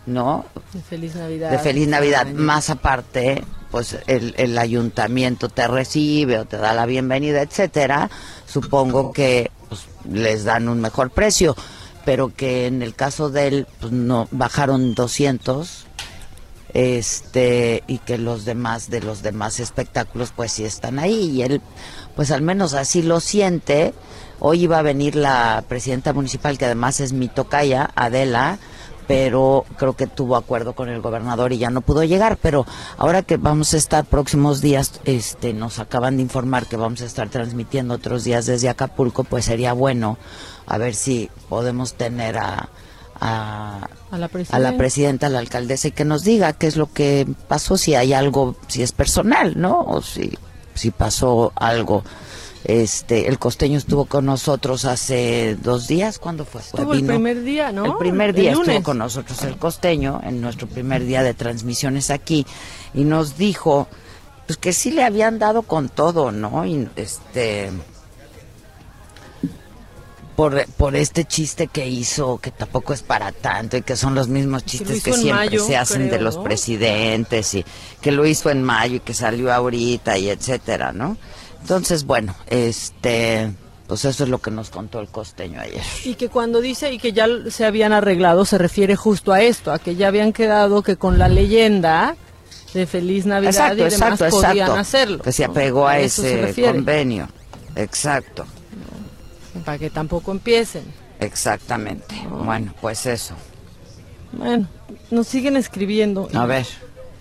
¿no? De Feliz Navidad. de feliz Navidad, más aparte, pues el, el ayuntamiento te recibe o te da la bienvenida, etcétera, supongo que pues, les dan un mejor precio, pero que en el caso de él, pues no, bajaron 200, este, y que los demás, de los demás espectáculos, pues sí están ahí, y él, pues al menos así lo siente, hoy iba a venir la presidenta municipal, que además es mi tocaya, Adela, pero creo que tuvo acuerdo con el gobernador y ya no pudo llegar. Pero ahora que vamos a estar próximos días, este, nos acaban de informar que vamos a estar transmitiendo otros días desde Acapulco, pues sería bueno a ver si podemos tener a, a, A la a la presidenta, a la alcaldesa y que nos diga qué es lo que pasó, si hay algo, si es personal, ¿no? O si, si pasó algo. Este, el costeño estuvo con nosotros hace dos días, ¿cuándo fue? Estuvo el primer día, ¿no? el primer El día estuvo con nosotros el costeño, en nuestro primer día de transmisiones aquí, y nos dijo pues que sí le habían dado con todo, ¿no? Y este por, por este chiste que hizo, que tampoco es para tanto, y que son los mismos chistes que siempre mayo, se hacen de los ¿no? presidentes, y que lo hizo en mayo y que salió ahorita, y etcétera, ¿no? Entonces, bueno, este, pues eso es lo que nos contó el costeño ayer. Y que cuando dice y que ya se habían arreglado, se refiere justo a esto, a que ya habían quedado que con la leyenda de Feliz Navidad Exacto, y demás exacto, podían exacto. hacerlo. Que se ¿no? apegó a ese convenio. Exacto, Para que tampoco empiecen. exactamente. Bueno, pues eso. Bueno, nos siguen escribiendo. A ver.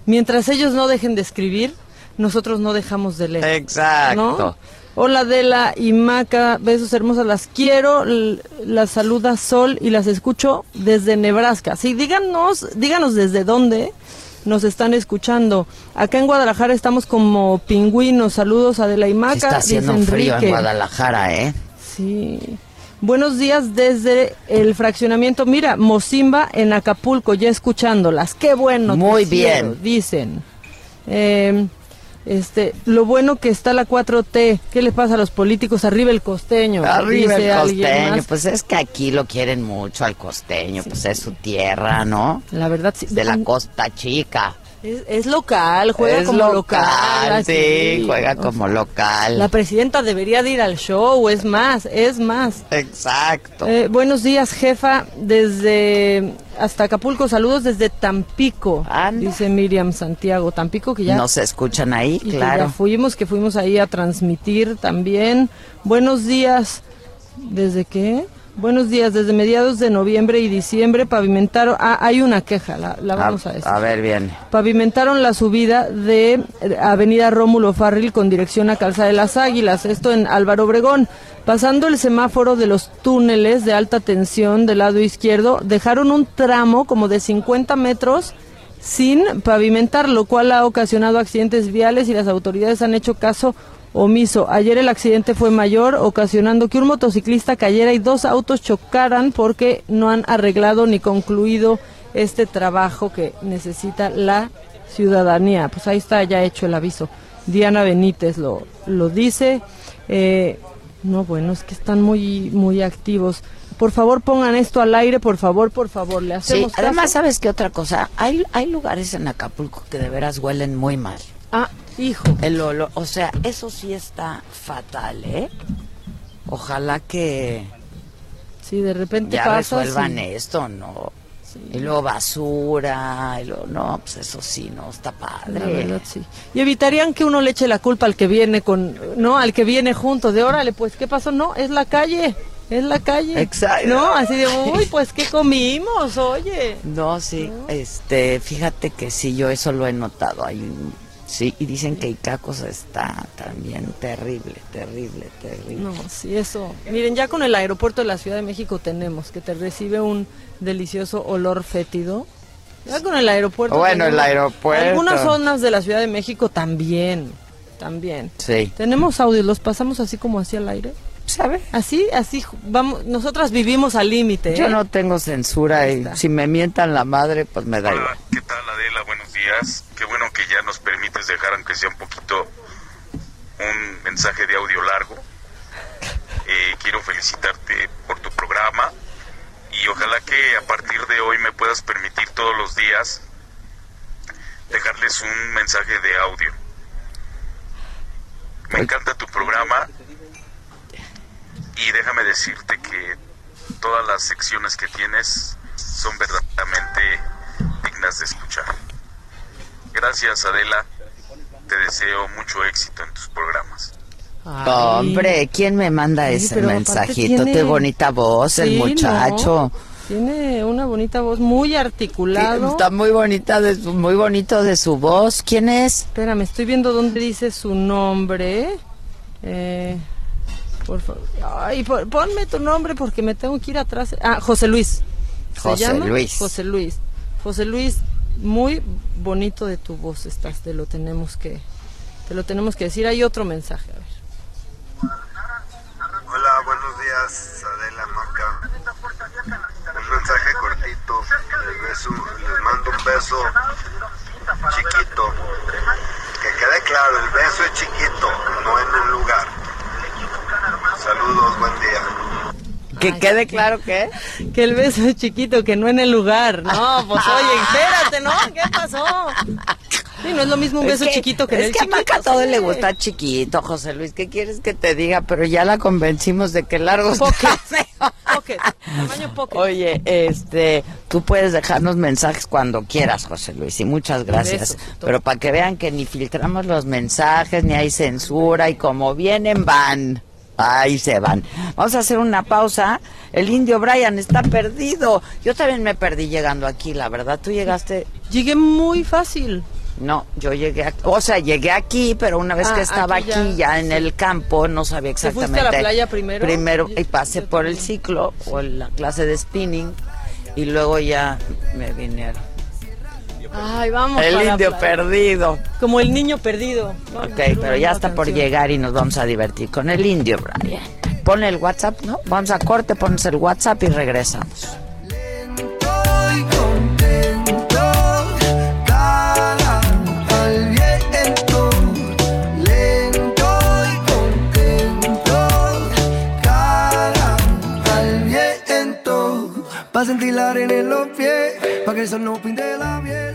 Mientras ellos no dejen de escribir, nosotros no dejamos de leer. Exacto. ¿no? Hola Adela y Maca, besos hermosas, las quiero, las saluda Sol y las escucho desde Nebraska. Sí, díganos, díganos desde dónde nos están escuchando. Acá en Guadalajara estamos como pingüinos. Saludos Adela y Maca. Sí está haciendo dice frío en. Guadalajara, ¿eh? Sí. Buenos días desde el fraccionamiento. Mira, Mozimba en Acapulco, ya escuchándolas. Qué bueno. Muy bien. Dicen. Eh, este, lo bueno que está la 4T. ¿Qué le pasa a los políticos? Arriba el costeño. Arriba el costeño, pues es que aquí lo quieren mucho al costeño, pues es su tierra, ¿no? La verdad, sí. De la costa chica. Es, es local, juega Es como local. local, sí, juega como local. La presidenta debería de ir al show, es más, es más. Exacto. Eh, buenos días, jefa, desde hasta Acapulco, saludos desde Tampico, dice Miriam Santiago. Tampico que ya Nos escuchan ahí, y que claro. ya fuimos, que fuimos ahí a transmitir también. Buenos días, ¿desde qué? Buenos días, desde mediados de noviembre y diciembre pavimentaron, ah, hay una queja, la, la vamos a, decir. a ver, bien. Pavimentaron la subida de Avenida Rómulo Farril con dirección a Calzada de las Águilas, esto en Álvaro Obregón. Pasando el semáforo de los túneles de alta tensión del lado izquierdo, dejaron un tramo como de 50 metros sin pavimentar, lo cual ha ocasionado accidentes viales y las autoridades han hecho caso omiso. Ayer el accidente fue mayor, ocasionando que un motociclista cayera y dos autos chocaran porque no han arreglado ni concluido este trabajo que necesita la ciudadanía. Pues ahí está ya hecho el aviso. Diana Benítez lo, lo dice. Eh, no, bueno, es que están muy, muy activos. Por favor, pongan esto al aire, por favor, por favor. Le Sí, hacemos además, caso? ¿sabes qué otra cosa? Hay, hay lugares en Acapulco que de veras huelen muy mal. Ah, hijo. El olor, o sea, eso sí está fatal, ¿eh? Ojalá que Sí, de repente ya pasa. resuelvan sí. esto, ¿no? Y luego basura, y luego, no, pues eso sí, no, está padre. La verdad, sí. Y evitarían que uno le eche la culpa al que viene con, no, al que viene junto, de órale, pues, ¿qué pasó? No, es la calle, es la calle. Exacto. No, así de, uy, pues, ¿qué comimos? Oye. No, sí, este, fíjate que sí, yo eso lo he notado. Hay un- sí, y dicen que Icacos está también terrible, terrible, terrible. No, sí, eso. Miren, ya con el aeropuerto de la Ciudad de México tenemos que te recibe un delicioso olor fétido. Ya con el aeropuerto. Bueno, el aeropuerto. Algunas zonas de la Ciudad de México también, también. Sí. Tenemos audios, los pasamos así como hacia el aire. ¿Sabe? Así, así, vamos, nosotras vivimos al límite. ¿eh? Yo no tengo censura y si me mientan la madre, pues me da igual. ¿Qué tal Adela? Buenos días. Qué bueno que ya nos permites dejar aunque sea un poquito un mensaje de audio largo. Eh, quiero felicitarte por tu programa y ojalá que a partir de hoy me puedas permitir todos los días dejarles un mensaje de audio. Me encanta tu programa y déjame decirte que todas las secciones que tienes son verdaderamente dignas de escuchar. Gracias Adela, te deseo mucho éxito en tus programas. Hombre, ¿quién me manda Ay, ese mensajito? tiene- Qué bonita voz el Sí, muchacho. ¿no? Tiene una bonita voz, muy articulado. Está muy bonita, de su- muy bonito de su voz. ¿Quién es? Espérame, estoy viendo dónde dice su nombre. Eh, por favor. Ay, por- ponme tu nombre porque me tengo que ir atrás. Ah, José Luis. ¿Se José llama? Luis. José Luis. José Luis, muy bonito de tu voz estás, te lo tenemos que, te lo tenemos que decir. Hay otro mensaje, a ver. Hola, buenos días, Adela Maca. Un mensaje cortito. Les, beso, les mando un beso chiquito. Que quede claro, el beso es chiquito, no en el lugar. Saludos, buen día. Que quede claro que. Que el beso es chiquito, que no en el lugar. No, pues oye, *laughs* espérate, ¿no? ¿Qué pasó? Sí, no es lo mismo un Es beso chiquito que en es el que a chiquito. Maca todo sí. le gusta chiquito, José Luis. ¿Qué quieres que te diga? Pero ya la convencimos de que largo. Pocket. Pocket. Tamaño pocket. Oye, este, tú puedes dejarnos mensajes cuando quieras, José Luis, y muchas gracias. Besos, Pero para que vean que ni filtramos los mensajes, ni hay censura, y como vienen, van. Ahí se van. Vamos a hacer una pausa. El indio Brian está perdido. Yo también me perdí llegando aquí, la verdad. ¿Tú llegaste? Llegué muy fácil. No, yo llegué aquí, o sea, llegué aquí, pero una vez Ah, que estaba aquí aquí, ya, en el campo, no sabía ¿Te fuiste a la exactamente. playa primero? Primero, y pasé por el ciclo o la clase de spinning, y luego ya me vinieron. Ay, vamos. el para indio playa. perdido. Como el niño perdido. Ok, pero ya está por llegar y nos vamos a divertir con el indio, Brian. Ponle el WhatsApp, ¿no? Vamos a corte, pones el WhatsApp y regresamos. Estoy contento, cara al viento, lento y contento, cara al viento, pa' sentir la arena en los pies, pa' que el sol no pinte la piel,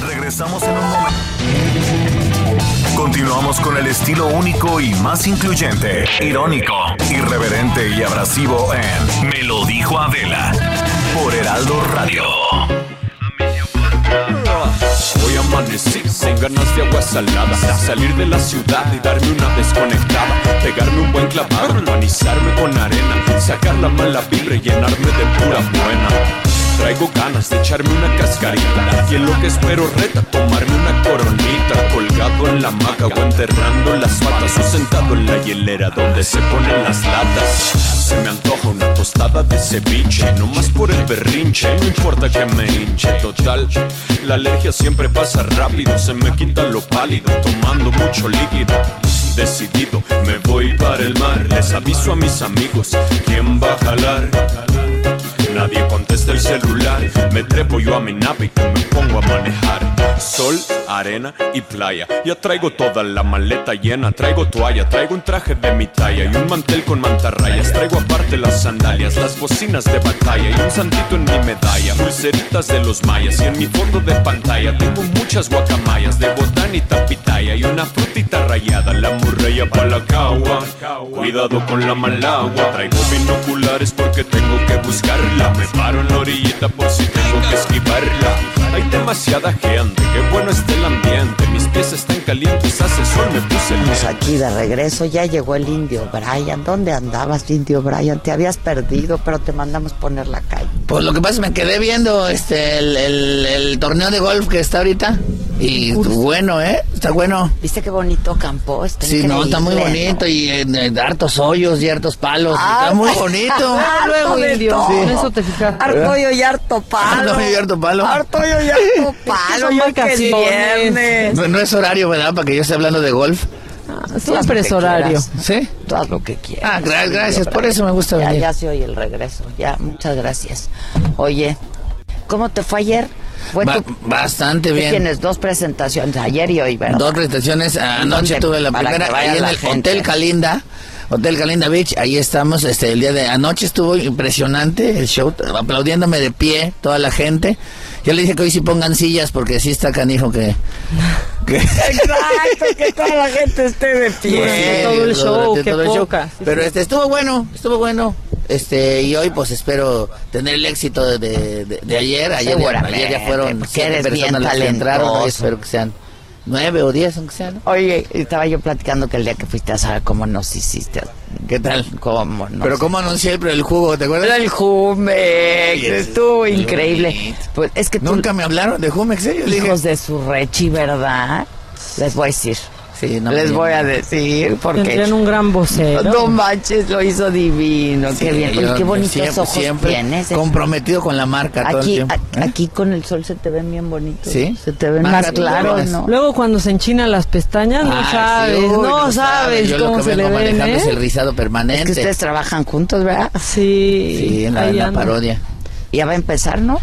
Regresamos en un momento. Continuamos con el estilo único y más incluyente, irónico, irreverente y abrasivo en Me lo dijo Adela por Heraldo Radio. Hoy amanecí sin ganas de agua salada Salir de la ciudad y darme una desconectada Pegarme un buen clavado, humanizarme con arena Sacar la mala vibra y llenarme de pura buena Traigo ganas de echarme una cascarita. Y en lo que espero reta tomarme una coronita. Colgado en la hamaca o enterrando las patas. O sentado en la hielera donde se ponen las latas. Se me antoja una tostada de ceviche. No más por el berrinche, no importa que me hinche. Total, la alergia siempre pasa rápido. Se me quita lo pálido, tomando mucho líquido. Decidido, me voy para el mar. Les aviso a mis amigos, ¿quién va a jalar? Nadie contesta el celular. Me trepo yo a mi nave y me pongo a manejar. Sol, arena y playa. Ya traigo toda la maleta llena. Traigo toalla, traigo un traje de mi talla y un mantel con mantarrayas. Traigo aparte las sandalias, las bocinas de batalla y un santito en mi medalla. Pulseritas de los mayas y en mi fondo de pantalla tengo muchas guacamayas de botanita pitaya y una frutita rayada. La muralla pa' la cagua. Cuidado con la malagua. Traigo binoculares porque tengo que buscarla. Me paro en la orillita por si tengo que esquivarla. Hay demasiada gente, qué bueno está el ambiente. Mis pies están calientes, hace sol, me puse el Pues aquí de regreso ya llegó el indio Brian. ¿Dónde andabas, indio Brian? Te habías perdido, pero te mandamos poner la calle. Pues lo que pasa es que me quedé viendo este el, el- el torneo de golf que está ahorita. Y bueno, ¿eh? Está bueno. ¿Viste qué bonito campo? Está Sí, no, está muy bonito y eh, hartos hoyos y hartos palos. Ah, está muy *laughs* bonito. ah, luego, indio. En eso te fijas. Harto hoyo *laughs* y harto palo. Harto hoyo y harto palo. Harto hoyo y harto *laughs* palo. Son yo que vacaciones. viernes. No, no es horario, ¿verdad? Para que yo esté hablando de golf. Siempre es horario. ¿Sí? Haz lo que quieras. Ah, gra- gracias, por eso me gusta ya, venir. Ya se oye el regreso. Ya, muchas gracias. Oye, ¿cómo te fue ayer? Fue Ba- tu- bastante bien. Tienes dos presentaciones, ayer y hoy, ¿verdad? Dos presentaciones. Anoche tuve la primera que ahí en el gente. Hotel Calinda. Hotel Calinda Beach, ahí estamos, este, el día de anoche estuvo impresionante el show, aplaudiéndome de pie toda la gente. Yo le dije que hoy sí pongan sillas porque sí está canijo que... *laughs* que Exacto, que toda la gente esté de pie. Durante todo el show, show. poca. Sí, Pero sí. este estuvo bueno, estuvo bueno. Este, y hoy pues espero tener el éxito de, de, ayer. Ayer, ayer ya fueron siete personas las que entraron. Espero que sean nueve o diez, aunque sean. ¿no? Oye, estaba yo platicando que el día que fuiste a saber cómo nos hiciste. ¿Qué tal? ¿Cómo no Pero cómo anuncié el, el jugo, ¿te acuerdas? Era el Jumex, estuvo increíble. bonito. Pues es que tú, Nunca me hablaron de Jumex, ¿eh? Yo dije, hijos de su rechi, ¿verdad? Les voy a decir. Sí, no, Les voy a decir porque Tendrían un gran vocero. no manches, lo hizo divino, Sí, qué bien. yo Oye, qué bonitos siempre, ojos siempre tienes. ¿eh? comprometido con la marca todo el Aquí, tiempo. a- ¿eh? aquí con el sol se te ven bien bonitos. ¿Sí? Se te ven Más más claros, buenas. ¿no? Luego cuando se enchinan las pestañas, no Ay, sabes, sí, uy, no, sabes Yo lo cómo que se le vengo ven, manejando es el ¿eh? rizado Es permanente. que ustedes trabajan juntos, ¿verdad? Sí, Sí, en la, en la parodia. Ya va a empezar, ¿no?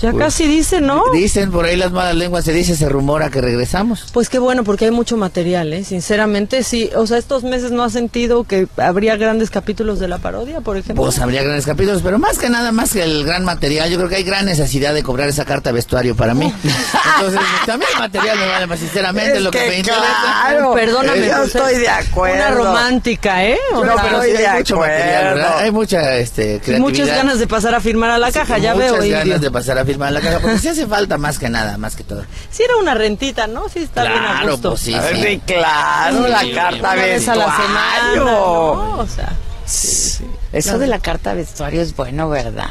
Pues ya casi dice, ¿no? Dicen por ahí las malas lenguas, se dice, se rumora que regresamos. Pues qué bueno, porque hay mucho material, ¿eh? Sinceramente, sí. O sea, estos meses no has sentido que habría grandes capítulos de la parodia, por ejemplo. Pues habría grandes capítulos, pero más que nada, más que el gran material, yo creo que hay gran necesidad de cobrar esa carta vestuario para mí. Entonces, también el material me vale más sinceramente Es lo que, que me interesa. claro, Perdóname, yo estoy de acuerdo. Una romántica, ¿eh? O No, sea, pero sí estoy hay de mucho material, acuerdo. ¿verdad? Hay mucha este, creatividad. muchas ganas de pasar a firmar a la caja, ya muchas veo. ganas Indio. de pasar a firmar la caja, porque sí hace falta más que nada, más que todo. Sí era una rentita, ¿no? Sí está bien a Claro, gusto. pues sí, Sí, claro, la Sí, carta vez a la semana, vestuario. ¿no? O sea, Eso de la carta vestuario es bueno, ¿verdad?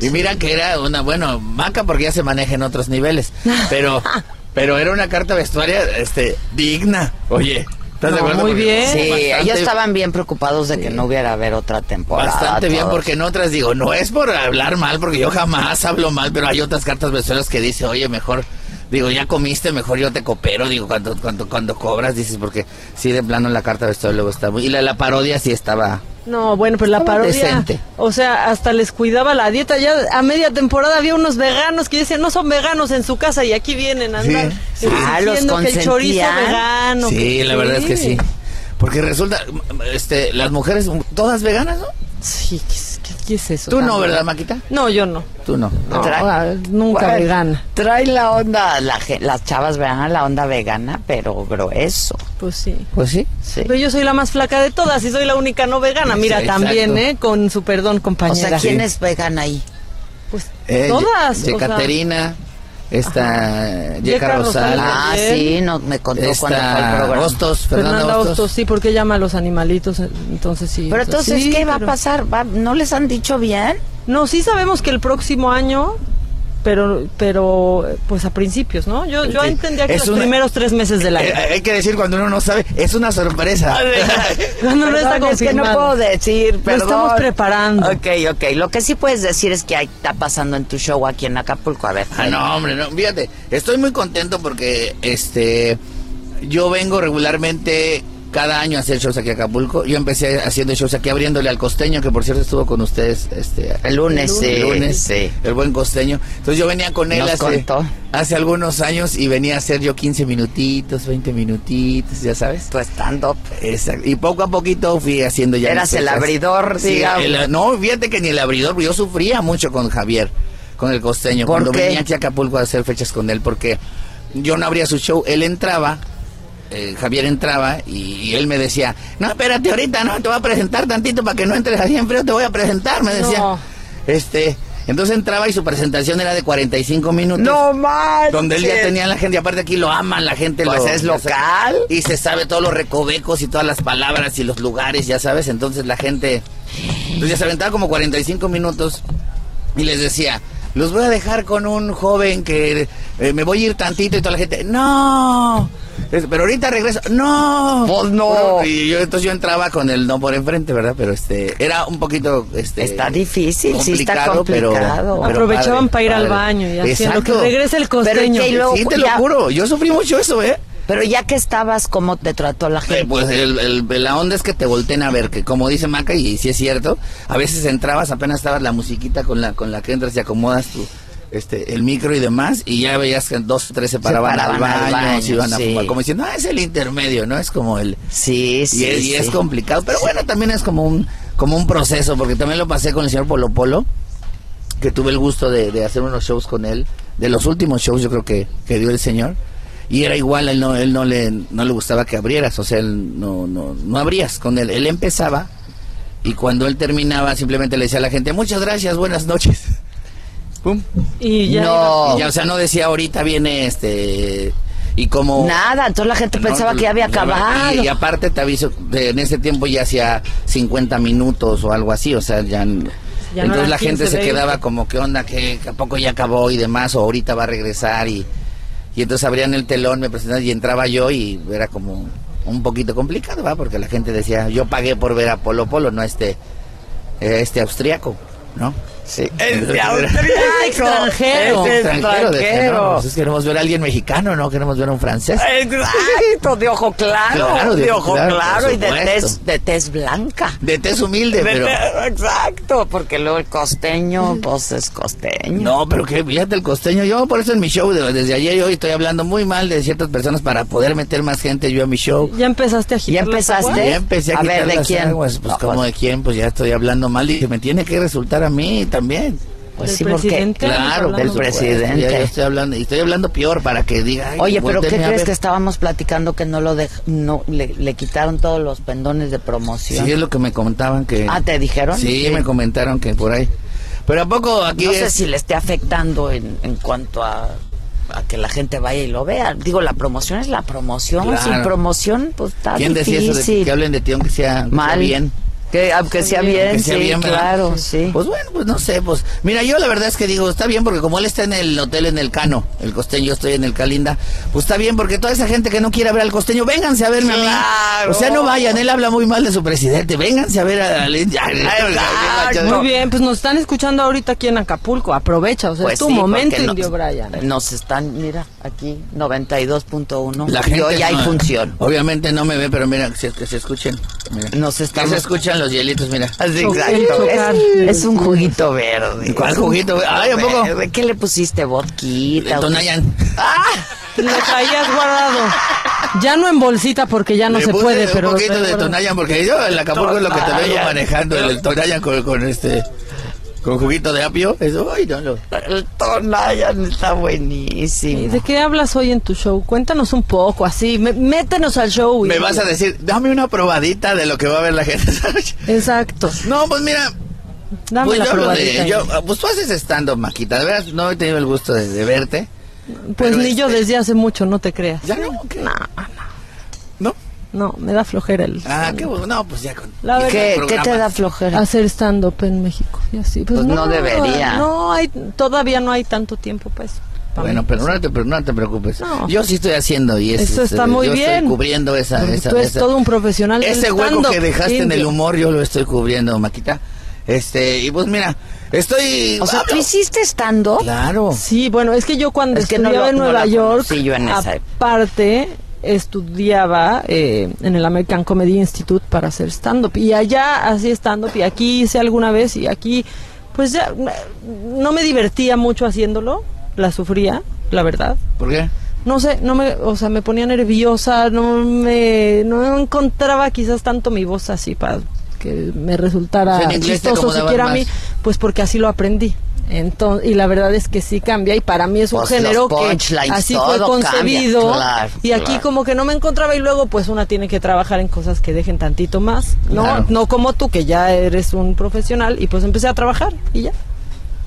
Y mira que era una, bueno, maca porque ya se maneja en otros niveles, pero, *laughs* pero era una carta vestuaria, este, digna. Oye, ¿estás de No, acuerdo? muy bien. Sí, bastante- ellos estaban bien preocupados de que no hubiera haber otra temporada. Bastante bien, todos. porque en otras digo, no es por hablar mal, porque yo jamás *laughs* hablo mal, pero hay otras cartas vestuarias que dice, oye, mejor Digo, ya comiste, mejor yo te coopero. Digo, cuando, cuando, cuando cobras, dices, porque sí, de plano la carta de luego está muy... Y la, la parodia sí estaba... No, bueno, pues la parodia. decente. O sea, hasta les cuidaba la dieta. Ya a media temporada había unos veganos que decían, no son veganos en su casa y aquí vienen a andar. Sí, sí. Ah, los que el chorizo vegano. Sí, que- la verdad es que sí. Porque resulta, este, las mujeres, todas veganas, ¿no? Sí, ¿qué, es- qué- es eso? Tú no? ¿verdad, Maquita? No, yo no. Tú no. No, Trae- ah, nunca Bueno, vegana. Trae la onda, la, las chavas veganas, la onda vegana, pero grueso. Pues sí. Pues sí. Sí. Pero yo soy la más flaca de todas y soy la única no vegana. Mira, Sí, también. ¿eh? Con su perdón, O compañera. sea, ¿quién es vegana ahí? Pues Eh, todas. O sea, Yecaterina, esta Yeca Yeca Rosal. Ah, sí, no, me contó cuando fue el esta programa. Hostos, Fernanda, Fernanda Hostos. Hostos, sí, porque llama a los animalitos, eh, entonces sí. Pero entonces, sí, ¿qué va a pasar? ¿Va- ¿No les han dicho bien? No, sí sabemos que el próximo año, pero, pero, pues a principios, ¿no? Yo, yo entendía que Es los una- primeros tres meses del año. Eh, hay que decir cuando uno no sabe, es una sorpresa. *laughs* No, no, no está es que no puedo decir, Lo perdón. estamos preparando. Ok, ok. Lo que sí puedes decir es que ahí está pasando en tu show aquí en Acapulco. A ver. Ah, no, hombre, no. Fíjate, estoy muy contento porque este yo vengo regularmente cada año hacer shows aquí a Acapulco. Yo empecé haciendo shows aquí abriéndole al costeño, que por cierto estuvo con ustedes este El lunes, sí, el lunes, sí. el buen costeño. Entonces yo venía con él Nos hace, contó. hace algunos años y venía a hacer yo 15 minutitos, 20 minutitos, ya sabes. Tu stand-up. Exacto. Y poco a poquito fui haciendo ya. Eras el abridor, Sí, digamos. el- no, fíjate que ni el abridor, yo sufría mucho con Javier, con el costeño, ¿Por cuando qué? venía aquí a Acapulco a hacer fechas con él, porque yo no abría su show, él entraba. Eh, Javier entraba y, y él me decía, no, espérate ahorita, no, te voy a presentar tantito para que no entres así en frío, te voy a presentar, me decía. No. Este, entonces entraba y su presentación era de 45 minutos. No manches. Donde él ya tenía la gente, y aparte aquí lo aman, la gente Pues lo es local. Y se sabe todos los recovecos y todas las palabras y los lugares, ya sabes. Entonces la gente. Entonces ya se aventaba como 45 minutos y les decía. Los voy a dejar con un joven que eh, me voy a ir tantito y toda la gente, no, pero ahorita regreso, no, Pues no. Y yo entonces yo entraba con el no por enfrente, ¿verdad? Pero este, era un poquito, este, Está difícil, sí está complicado, pero- pero Aprovechaban padre, para ir al baño y haciendo Exacto. que regrese el Pero costeño. que luego- Sí, te ya- lo juro, yo sufrí mucho eso, ¿eh? Pero ya que estabas, ¿cómo te trató la Eh, gente? Pues el- el- la onda es que te volteen a ver, que como dice Maca, y si es cierto, a veces entrabas, apenas estabas la musiquita con la con la que entras y acomodas tu, este, el micro y demás, y ya veías que dos o tres se paraban, al paraban al baño, baño, se iban a sí. fumar, como diciendo, ah, es el intermedio, ¿no? Es como el... Sí, Y, sí, es, y es complicado, pero bueno, también es como un, como un proceso, porque también lo pasé con el señor Polo Polo, que tuve el gusto de, de hacer unos shows con él, de los últimos shows yo creo que, que dio el señor, y era igual, él no, él no le, no le gustaba que abrieras, o sea, él no, no, no abrías con él, él empezaba, y cuando él terminaba simplemente le decía a la gente, muchas gracias, buenas noches. Pum. Y ya. No. Y ya, o sea, no decía ahorita viene este y como Nada, entonces la gente No, pensaba que ya había acabado. Y, y aparte te aviso, de- en ese tiempo ya hacía 50 minutos o algo así, o sea, ya... entonces la gente 15, se 20. quedaba como, ¿qué onda? que ¿A poco ya acabó y demás? O ahorita va a regresar y... Y entonces abrían el telón, me presentaban y entraba yo y era como un poquito complicado, ¿va? Porque la gente decía, yo pagué por ver a Polo Polo, no a este, este austriaco, ¿no? Sí. *laughs* Extranjero. Extranjero. de que, extranjero. no, pues es que queremos ver a alguien mexicano, no queremos ver a un francés. Exacto, de ojo claro, Claro, de, de ojo claro, y de tez, de tez blanca. De tez humilde, De pero... tez- exacto, porque luego el costeño, pues es costeño. No, pero que fíjate el costeño. Yo por eso en mi show, de- desde ayer y hoy estoy hablando muy mal de ciertas personas para poder meter más gente yo a mi show. Ya empezaste a ¿Ya agitar las empezaste? Ya empecé a, A ver, ¿de quién? aguas, Pues No, como pues- de quién, pues ya estoy hablando mal y me tiene que resultar a mí también. Pues Del sí, porque presidente. Claro, Del presidente. Ya, ya estoy hablando, y estoy hablando peor para que diga. Oye, pero ¿qué crees que estábamos platicando que no lo dej no le, le quitaron todos los pendones de promoción? Sí, es lo que me comentaban que. Ah, ¿te dijeron? Sí, me comentaron que por ahí. Pero a poco aquí. No sé si le esté afectando en, en cuanto a, a que la gente vaya y lo vea. Digo, la promoción es la promoción. Claro. Sin promoción, pues está ¿Quién decía eso de que, hablen de ti aunque sea, aunque sea Mal. bien? Que aunque sea bien, Que sea sí, bien, ¿verdad? claro, sí. Pues bueno, pues no sé, pues mira, yo la verdad es que digo, está bien porque como él está en el hotel en el Cano, el costeño, yo estoy en el Calinda, pues está bien porque toda esa gente que no quiere ver al costeño, vénganse a verme a mí. O sea, no vayan, él habla muy mal de su presidente, vénganse a ver a, Muy bien, pues nos están escuchando ahorita aquí en Acapulco. Aprovecha, o sea, Pues es tu sí, momento, porque Indio nos- Brian. Nos están, mira, aquí 92.1. La gente hoy hay no- función. Obviamente no me ve, pero mira, si, que se escuchen. Mira. Nos se escuchan los hielitos, mira. Así, exacto. Es, es un juguito verde. ¿Cuál un juguito? Ay, ¿a poco? verde. ¿Qué le pusiste? ¿Vodquita? Tonayan. Lo traías guardado. Ya no en bolsita porque ya no Le se puse puede, un pero... poquito de Tonayan, porque yo en Acapulco es lo que te vengo manejando, el Tonayan con, con este... Con juguito de apio, eso, ay, no, no. El Tonayan está ¿Y buenísimo. ¿De qué hablas hoy en tu show? Cuéntanos un poco, así. mé- métenos al show. Me Indio. vas a decir, dame una probadita de lo que va a ver la gente. *laughs* Exacto. No, pues mira, Dame pues la yo probadita. de, yo, pues tú haces stand-up, Maquita, de verdad no he tenido el gusto de, de verte. Pues ni yo este- desde hace mucho, no te creas. ¿Ya no? ¿Qué? No, ¿No? no, me da flojera el... Ah, qué bueno, no, pues ya con... La verdad, ¿Qué, ¿Qué te da flojera? hacer stand-up en México y así. Pues, Pues no debería. No, hay, todavía no hay tanto tiempo para eso. Bueno, mí. pero no te, pero no te preocupes. No. Yo sí estoy haciendo y es, Eso es, está muy yo bien. estoy cubriendo esa, esa- tú eres esa- todo un profesional Ese hueco que dejaste en el indio. humor yo lo estoy cubriendo, Maquita. Este, y pues mira, estoy O sea, ¿tú hiciste estando? Claro. Sí, bueno, es que yo cuando Es que no lo- en no Nueva la York, yo en esa época. aparte estudiaba eh, en el American Comedy Institute para hacer stand-up. Y allá hacía stand-up y aquí hice alguna vez y aquí, pues ya, no me divertía mucho haciéndolo, la sufría, la verdad. ¿Por qué? No sé, no me, o sea, me ponía nerviosa, no me, no encontraba quizás tanto mi voz así para que me resultara O sea, chistoso siquiera a mí, pues porque así lo aprendí. Entonces, y la verdad es que sí cambia y para mí es un Pues género que así fue concebido claro, y aquí claro. como que no me encontraba y luego pues una tiene que trabajar en cosas que dejen tantito más, no Claro. no como tú que ya eres un profesional y pues empecé a trabajar y ya.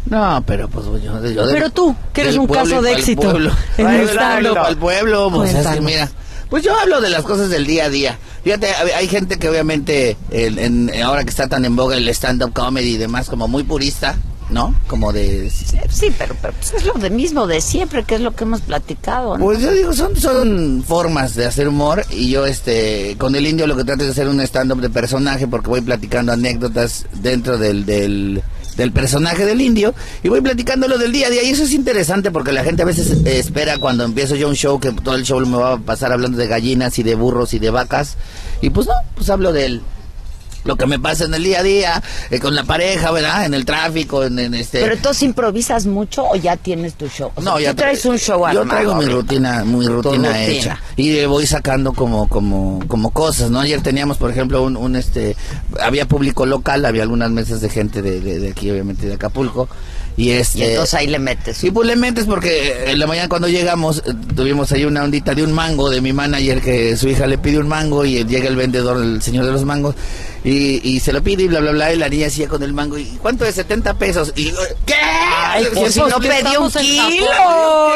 No, pero pues yo, yo de- Pero tú, que eres un pueblo caso de éxito pueblo. en el pueblo, pues mira, pues yo hablo de las cosas del día a día. Fíjate, hay hay gente que obviamente, en- en- ahora que está tan en boga el stand-up comedy y demás, como muy purista, ¿no? Como de... Sí, pero, pero, pues, es lo de mismo de siempre, que es lo que hemos platicado. ¿no? Pues yo digo, son, son formas de hacer humor y yo este con el indio lo que trato es de hacer un stand-up de personaje porque voy platicando anécdotas dentro del, del, del personaje del indio y voy platicando lo del día a día y eso es interesante porque la gente a veces espera cuando empiezo yo un show que todo el show me va a pasar hablando de gallinas y de burros y de vacas y pues no, pues hablo del lo que me pasa en el día a día, eh, con la pareja, ¿verdad? En el tráfico, en, en este... Pero entonces improvisas mucho o ya tienes tu show. O sea, No, ya tú traes tra- un show Yo traigo mi rutina, muy rutina, rutina. hecha. Y voy sacando como, como, como cosas, ¿no? Ayer teníamos, por ejemplo, un, un este, había público local, había algunas mesas de gente de, de, de aquí, obviamente, de Acapulco. Y este. Y entonces ahí le metes. Sí, pues le metes porque en la mañana cuando llegamos eh, tuvimos ahí una ondita de un mango de mi manager que su hija le pide un mango y llega el vendedor, el señor de los mangos, y, y se lo pide y bla, bla, bla, y la niña hacía con el mango, ¿y cuánto es? 70 pesos. Y ¿qué? Ay, pues si no pedí un kilo,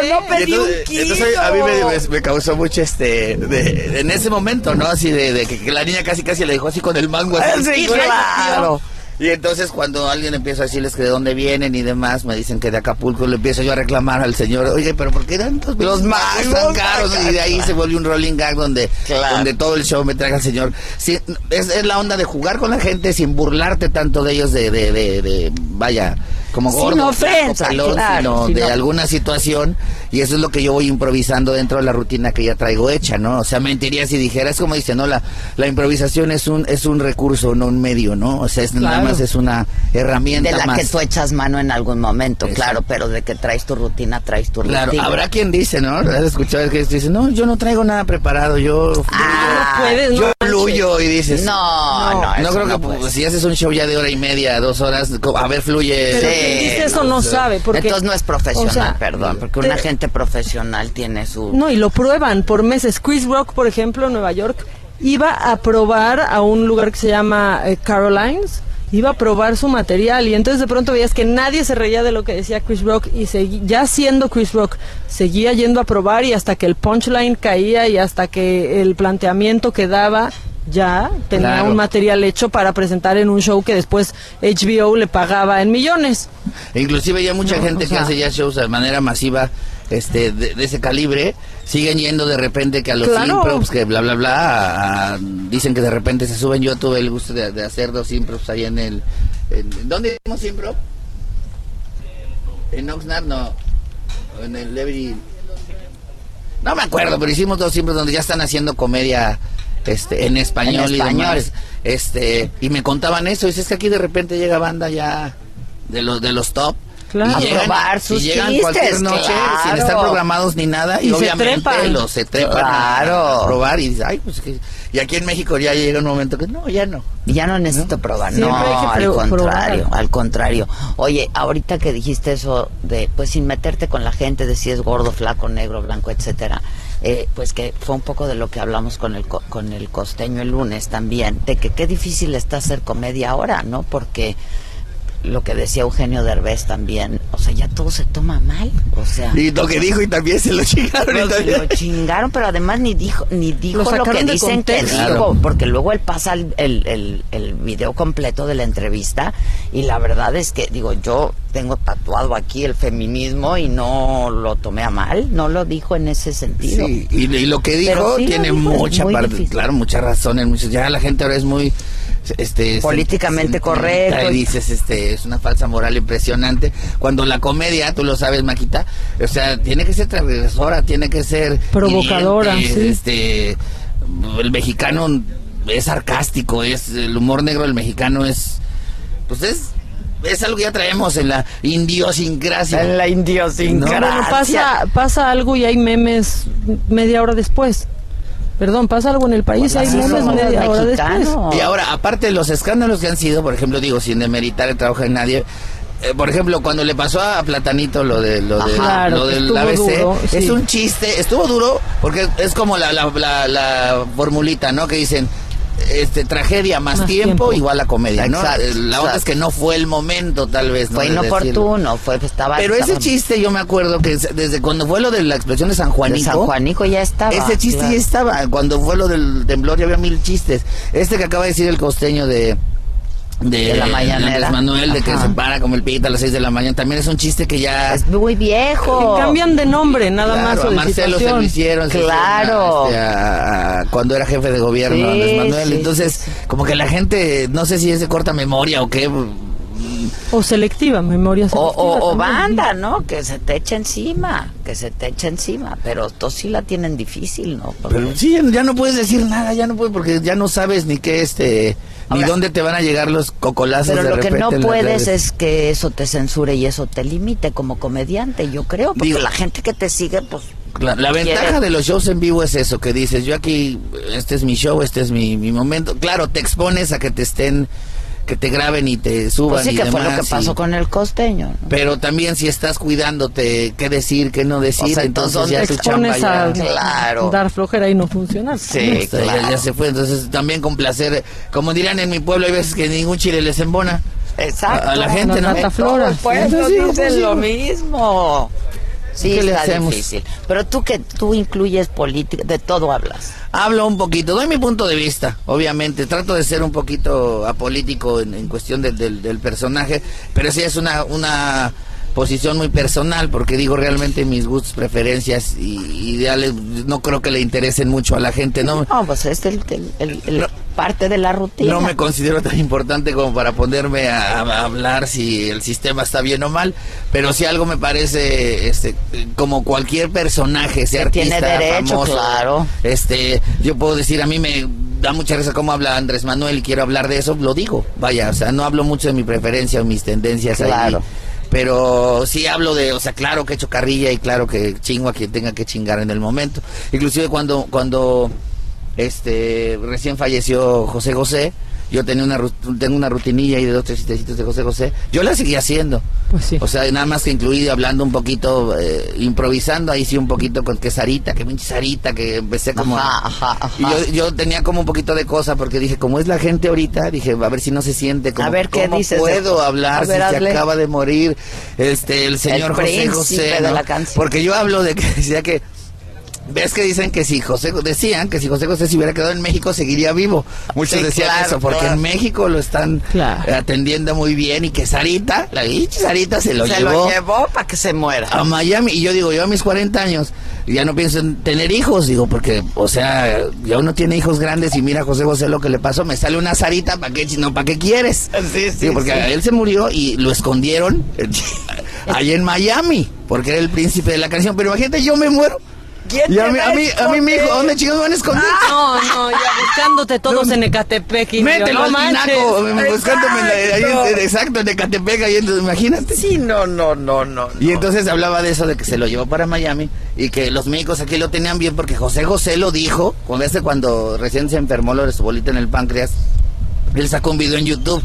no pedí un kilo. entonces a mí me, me- me causó mucho este, de- en ese momento, ¿no? Así de, de que, que la niña casi casi le dejó así con el mango. Así, Sí, "¿Y claro. Y entonces cuando alguien empieza a decirles que de dónde vienen y demás, me dicen que de Acapulco, le empiezo yo a reclamar al señor, oye, pero ¿por qué tantos Los mangos tan caros? Y de ahí se vuelve un rolling gag donde, Claro. donde todo el show me traga al señor. Sí, es, es la onda de jugar con la gente sin burlarte tanto de ellos de, de, de, de- vaya, como Sin gordo, ofensa, flaco, pelón, claro, sino sin de alguna situación y eso es lo que yo voy improvisando dentro de la rutina que ya traigo hecha, ¿no? O sea, mentiría si dijera, es como dice, ¿no? La, la improvisación es un, es un recurso, no un medio, ¿no? O sea, es, nada Claro. más es una herramienta De la más. que tú echas mano en algún momento, claro, pero de que traes tu rutina, traes tu Claro, rutina. habrá quien dice, ¿no? ¿Has escuchado que dice, no, yo no traigo nada preparado, yo Ah, no puedes, yo no fluyo y dices, No, no, no eso creo que no pues, si haces un show ya de hora y media, dos horas, a ver, fluye. Pero quien dice eso no sabe, porque Entonces no es profesional, o sea, perdón, porque te- una gente profesional tiene su... No, y lo prueban por meses. Chris Rock, por ejemplo, en Nueva York, iba a probar a un lugar que se llama eh, Carolines. Iba a probar su material y entonces de pronto veías que nadie se reía de lo que decía Chris Rock y ya siendo Chris Rock seguía yendo a probar y hasta que el punchline caía y hasta que el planteamiento quedaba ya tenía Claro. un material hecho para presentar en un show que después HBO le pagaba en millones. E Inclusive ya mucha No, gente o que hace ya shows de manera masiva este de, de ese calibre siguen yendo de repente que a los Claro. improvs que bla bla bla a- a- dicen que de repente se suben yo tuve el gusto de, de hacer dos improvs ahí en el en, ¿dónde hicimos improv? en Oxnard no en el Every no me acuerdo pero hicimos dos improvs donde ya están haciendo comedia este en español, En y español. demás este y me contaban eso y es que aquí de repente llega banda ya de los de los top Claro. y llegan, Probar y sus llegan chistes, cualquier noche sin claro. estar programados ni nada y, Y se obviamente trepan. los se trepan a- Claro. a probar y ay pues que-". y aquí en México ya llega un momento que no ya no Ya no necesito probar, Siempre no, al contrario, probar. al contrario. Oye, ahorita que dijiste eso de, pues sin meterte con la gente, de si es gordo, flaco, negro, blanco, etcétera, eh, pues que fue un poco de lo que hablamos con el co- con el costeño el lunes también, de que qué difícil está hacer comedia ahora, ¿no? Porque lo que decía Eugenio Derbez también, o sea, ya todo se toma mal, o sea. y lo que dijo y también se lo chingaron y Lo, chingaron, pero además ni dijo ni dijo lo, que dicen que dijo, porque luego él pasa el, el, el, el video completo de la entrevista y la verdad es que, digo, yo tengo tatuado aquí el feminismo y no lo tomé a mal, no lo dijo en ese sentido. Sí, y, y lo que dijo lo tiene dijo, mucha parte, difícil. claro, mucha razón en muchos. Ya la gente ahora es muy este Políticamente correcto. Y dices, este, es una falsa moral impresionante. Cuando la comedia, tú lo sabes, Maquita, o sea, tiene que ser transgresora, tiene que ser Provocadora, hiriente, sí. Este, el mexicano es sarcástico, es el humor negro del mexicano es, pues es es algo que ya traemos en la idiosincrasia. En la ¿no? Bueno, pasa, pasa algo y hay memes media hora después. Perdón, pasa algo en el país, hay memes media hora después. Y ahora, aparte de los escándalos que han sido, por ejemplo, digo, sin demeritar el trabajo de nadie, eh, por ejemplo, cuando le pasó a Platanito lo de lo, de, Ajá. Lo del ABC, duro, es un chiste, estuvo duro porque es como la, la, la, la formulita, ¿no? Que dicen, este tragedia más, Más tiempo, tiempo. igual a comedia, ¿no? Exacto, La otra es que no fue el momento, tal vez. ¿no? Fue inoportuno, fue estaba Pero ese chiste yo me acuerdo que es- desde cuando fue lo de la explosión de San Juanico. De San Juanico ya estaba. Ese chiste claro. ya estaba. Cuando fue lo del temblor ya había mil chistes. Este que acaba de decir el costeño de. De, De la mañanera. Andrés Manuel, de que se para como el pita a las 6 de la mañana. También es un chiste que ya. Es muy viejo. Y cambian de nombre, nada Claro, más. o a Marcelo se situación. lo hicieron. se Claro. hicieron a- este, a- a- cuando era jefe de gobierno, Sí, Andrés Manuel. sí, Entonces, como que la gente, no sé si es de corta memoria o qué. O selectiva, memoria O, selectiva. o, banda, ¿no? Que se te echa encima, que se te echa encima. Pero estos sí la tienen difícil, ¿no? Porque- Pero sí, ya no puedes decir nada, ya no puedes, porque ya no sabes ni qué este. Ni Ahora- dónde te van a llegar los cocolazos Pero de lo que no puedes es que eso te censure y eso te limite como comediante, yo creo. Porque Digo- la gente que te sigue, pues. La, la quiere- ventaja de los shows en vivo es eso, que dices, yo aquí, este es mi show, este es mi, mi momento. Claro, te expones a que te estén, que te graben y te suban Pues sí, y que fue lo que pasó y- con el costeño. ¿no? Pero también si estás cuidándote qué decir, qué no decir, O sea, entonces ya Te tu chamba ya... a Claro. dar flojera y no funcionar. Sí, ya, ya se fue. Entonces también complacer, como dirían en mi pueblo, hay veces que ningún chile les embona. Exacto. A, a la gente, ¿no? dicen pues sí. lo mismo. Sí, ¿Qué le está hacemos? difícil. Pero tú que tú incluyes política, de todo hablas. Hablo un poquito, doy mi punto de vista, obviamente. Trato de ser un poquito apolítico en, en cuestión del- del, del personaje, pero sí es una, una posición muy personal, porque digo realmente mis gustos, preferencias y ideales no creo que le interesen mucho a la gente. No, No, pues es el, el- el- el parte de la rutina. no me considero tan importante como para ponerme a, a hablar si el sistema está bien o mal, pero si algo me parece, este, como cualquier personaje, sea Que tiene artista, derecho, famoso, claro. este, yo puedo decir, a mí me da mucha risa cómo habla Andrés Manuel y quiero hablar de eso, lo digo, vaya, o sea, no hablo mucho de mi preferencia o mis tendencias ahí, pero sí hablo de, o sea, claro que echo carrilla y claro que chingo a quien tenga que chingar en el momento. Inclusive cuando, cuando este recién falleció José José, yo tenía una tengo una rutinilla ahí de dos tres chistecitos de José José, yo la seguía haciendo. Pues sí. O sea, nada más que incluido hablando un poquito, eh, improvisando ahí sí un poquito con que Sarita, que pinche Sarita, que empecé como... Ajá, ajá, ajá. Y yo, yo tenía como un poquito de cosa porque dije, como es la gente ahorita, dije, a ver si no se siente como A ver, ¿qué ¿cómo dices de- puedo A hablar ver, si se hazle. acaba de morir este el señor José príncipe José, de ¿no? la canción. Porque yo hablo de que *laughs* decía que Ves que dicen que si José, decían que si José José se hubiera quedado en México seguiría vivo. Muchos Sí, decían claro, eso, porque claro. en México lo están Claro. atendiendo muy bien y que Sarita, la Sarita se lo se llevó lo llevó para que se muera. a Miami. Y yo digo, yo a mis 40 años ya no pienso en tener hijos, digo, porque, o sea, ya uno tiene hijos grandes y mira a José José lo que le pasó, me sale una Sarita, ¿para qué? No, ¿para qué quieres? Sí, sí, Digo, porque sí. él se murió y lo escondieron allá *laughs* en Miami, porque era el príncipe de la canción. Pero imagínate, yo me muero. ¿Quién Y a mí, a mí, a mí me dijo, ¿dónde chicos van a esconder? No, no, ya buscándote todos en Ecatepec. Mételo al tinaco, buscándome ahí exacto, en Ecatepec, ahí entonces, imagínate. Sí, no, no, no, no. Y entonces hablaba de eso, de que se lo llevó para Miami y que los médicos aquí lo tenían bien porque José José lo dijo, cuando, ese cuando recién se enfermó lo de su bolita en el páncreas, él sacó un video en YouTube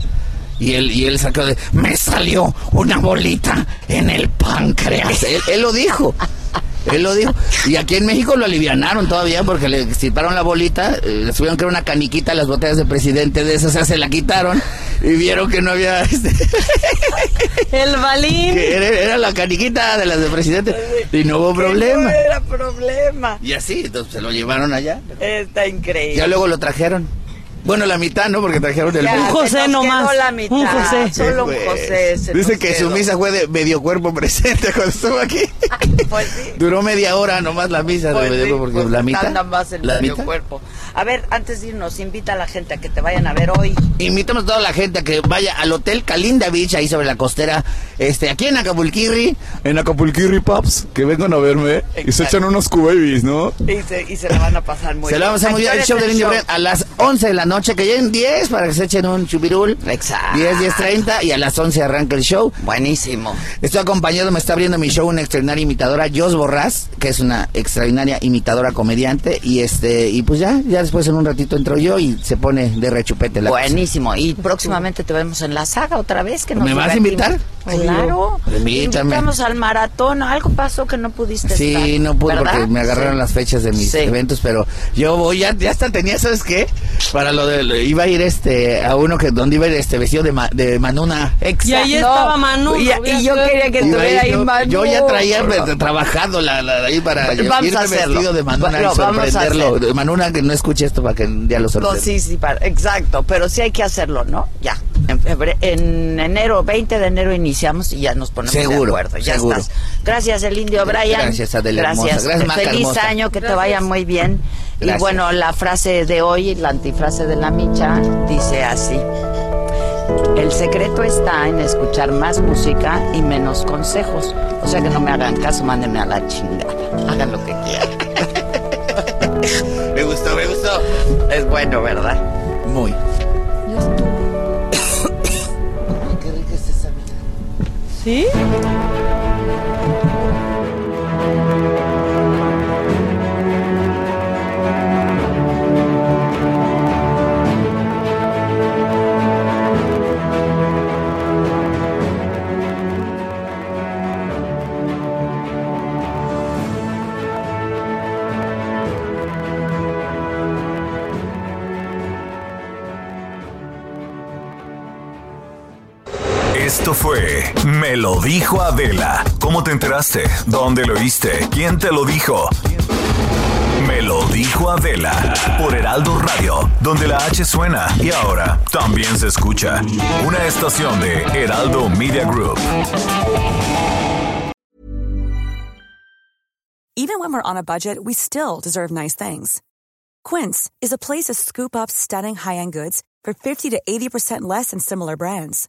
y él, y él sacó de, me salió una bolita en el páncreas. él, él lo dijo. Él lo dijo. Y aquí en México lo alivianaron todavía porque le extirparon la bolita, eh, le subieron que era una caniquita a las botellas de presidente de esas, o sea, se la quitaron y vieron que no había... *laughs* este, El balín. que era, era la caniquita de las de presidente y no hubo problema. No era problema. Y así, entonces se lo llevaron allá. Está increíble. Ya luego lo trajeron. Bueno, la mitad, ¿no? Porque trajeron el Ya, se José nomás. la mitad, Un José. Solo un Pues, José. se Dice que quedó. su misa fue de medio cuerpo *laughs* presente cuando estuvo aquí. *laughs* Pues sí. Duró media hora nomás la misa Pues de medio sí, cuerpo, porque pues la mitad. anda más el la medio mitad. cuerpo. A ver, antes de irnos, invita a la gente a que te vayan a ver hoy. Invitamos a toda la gente a que vaya al Hotel Calinda Beach, ahí sobre la costera, este, aquí en Acapulquirri. En Acapulquirri, Pops, que vengan a verme y se echan unos cubabies, ¿no? Y se, y se la van a pasar muy se bien. la vamos a hacer muy bien. El show del Indio a las 11 de la noche, que lleguen 10 para que se echen un chubirul. Exacto. 10, 10, 30 y a las 11 arranca el show. Buenísimo. Estoy acompañado, me está abriendo mi show una extraordinaria imitadora, Jos Borrás, que es una extraordinaria imitadora comediante. Y este, y pues ya, ya después en un ratito entro yo y se pone de rechupete la cosa. Buenísimo. Y próximamente te vemos en la saga otra vez. Que nos ¿Me vas a invitar? Claro. Invítame. Invitamos al maratón. Algo pasó que no pudiste Sí, estar, no pude ¿verdad? porque me agarraron Sí. las fechas de mis Sí. eventos, pero yo voy, ya, ya hasta tenía, ¿sabes qué? Para lo de, lo- iba a ir este, a uno que, donde iba a ir este vestido de, ma- de Manuna. Exacto. Y ahí estaba Manu, Y, y yo quería que estuviera ahí yo, Manu. yo ya traía pues, trabajado la, la- ahí para Vamos irme a hacerlo. vestido de Manuna Lo y vamos a sorprenderlo. Manuna que no escuche esto para que un día lo No, sorprenda. sí, sí, para- exacto, pero sí hay que hacerlo, ¿no? Ya, en, febre- en enero, 20 de enero iniciamos y ya nos ponemos de acuerdo, ya seguro. estás. Gracias, el indio Brian. Gracias, Adela Gracias. Gracias, Maca feliz hermosa. año, que te vaya muy bien. Y bueno, la frase de hoy, la antifrase de la micha, dice así. El secreto está en escuchar más música y menos consejos. O sea que no me hagan caso, mándenme a la chingada. Hagan lo que quieran. *laughs* Me gustó, me gustó. Es bueno, ¿verdad? Muy. ¿Sí? Esto fue Me lo dijo Adela. ¿Cómo te enteraste? ¿Dónde lo oíste? ¿Quién te lo dijo? Me lo dijo Adela por Heraldo Radio, donde la H suena y ahora también se escucha. Una estación de Heraldo Media Group. Even when we're on a budget, we still deserve nice things. Quince is a place to scoop up stunning high-end goods for 50 to 80% less than similar brands.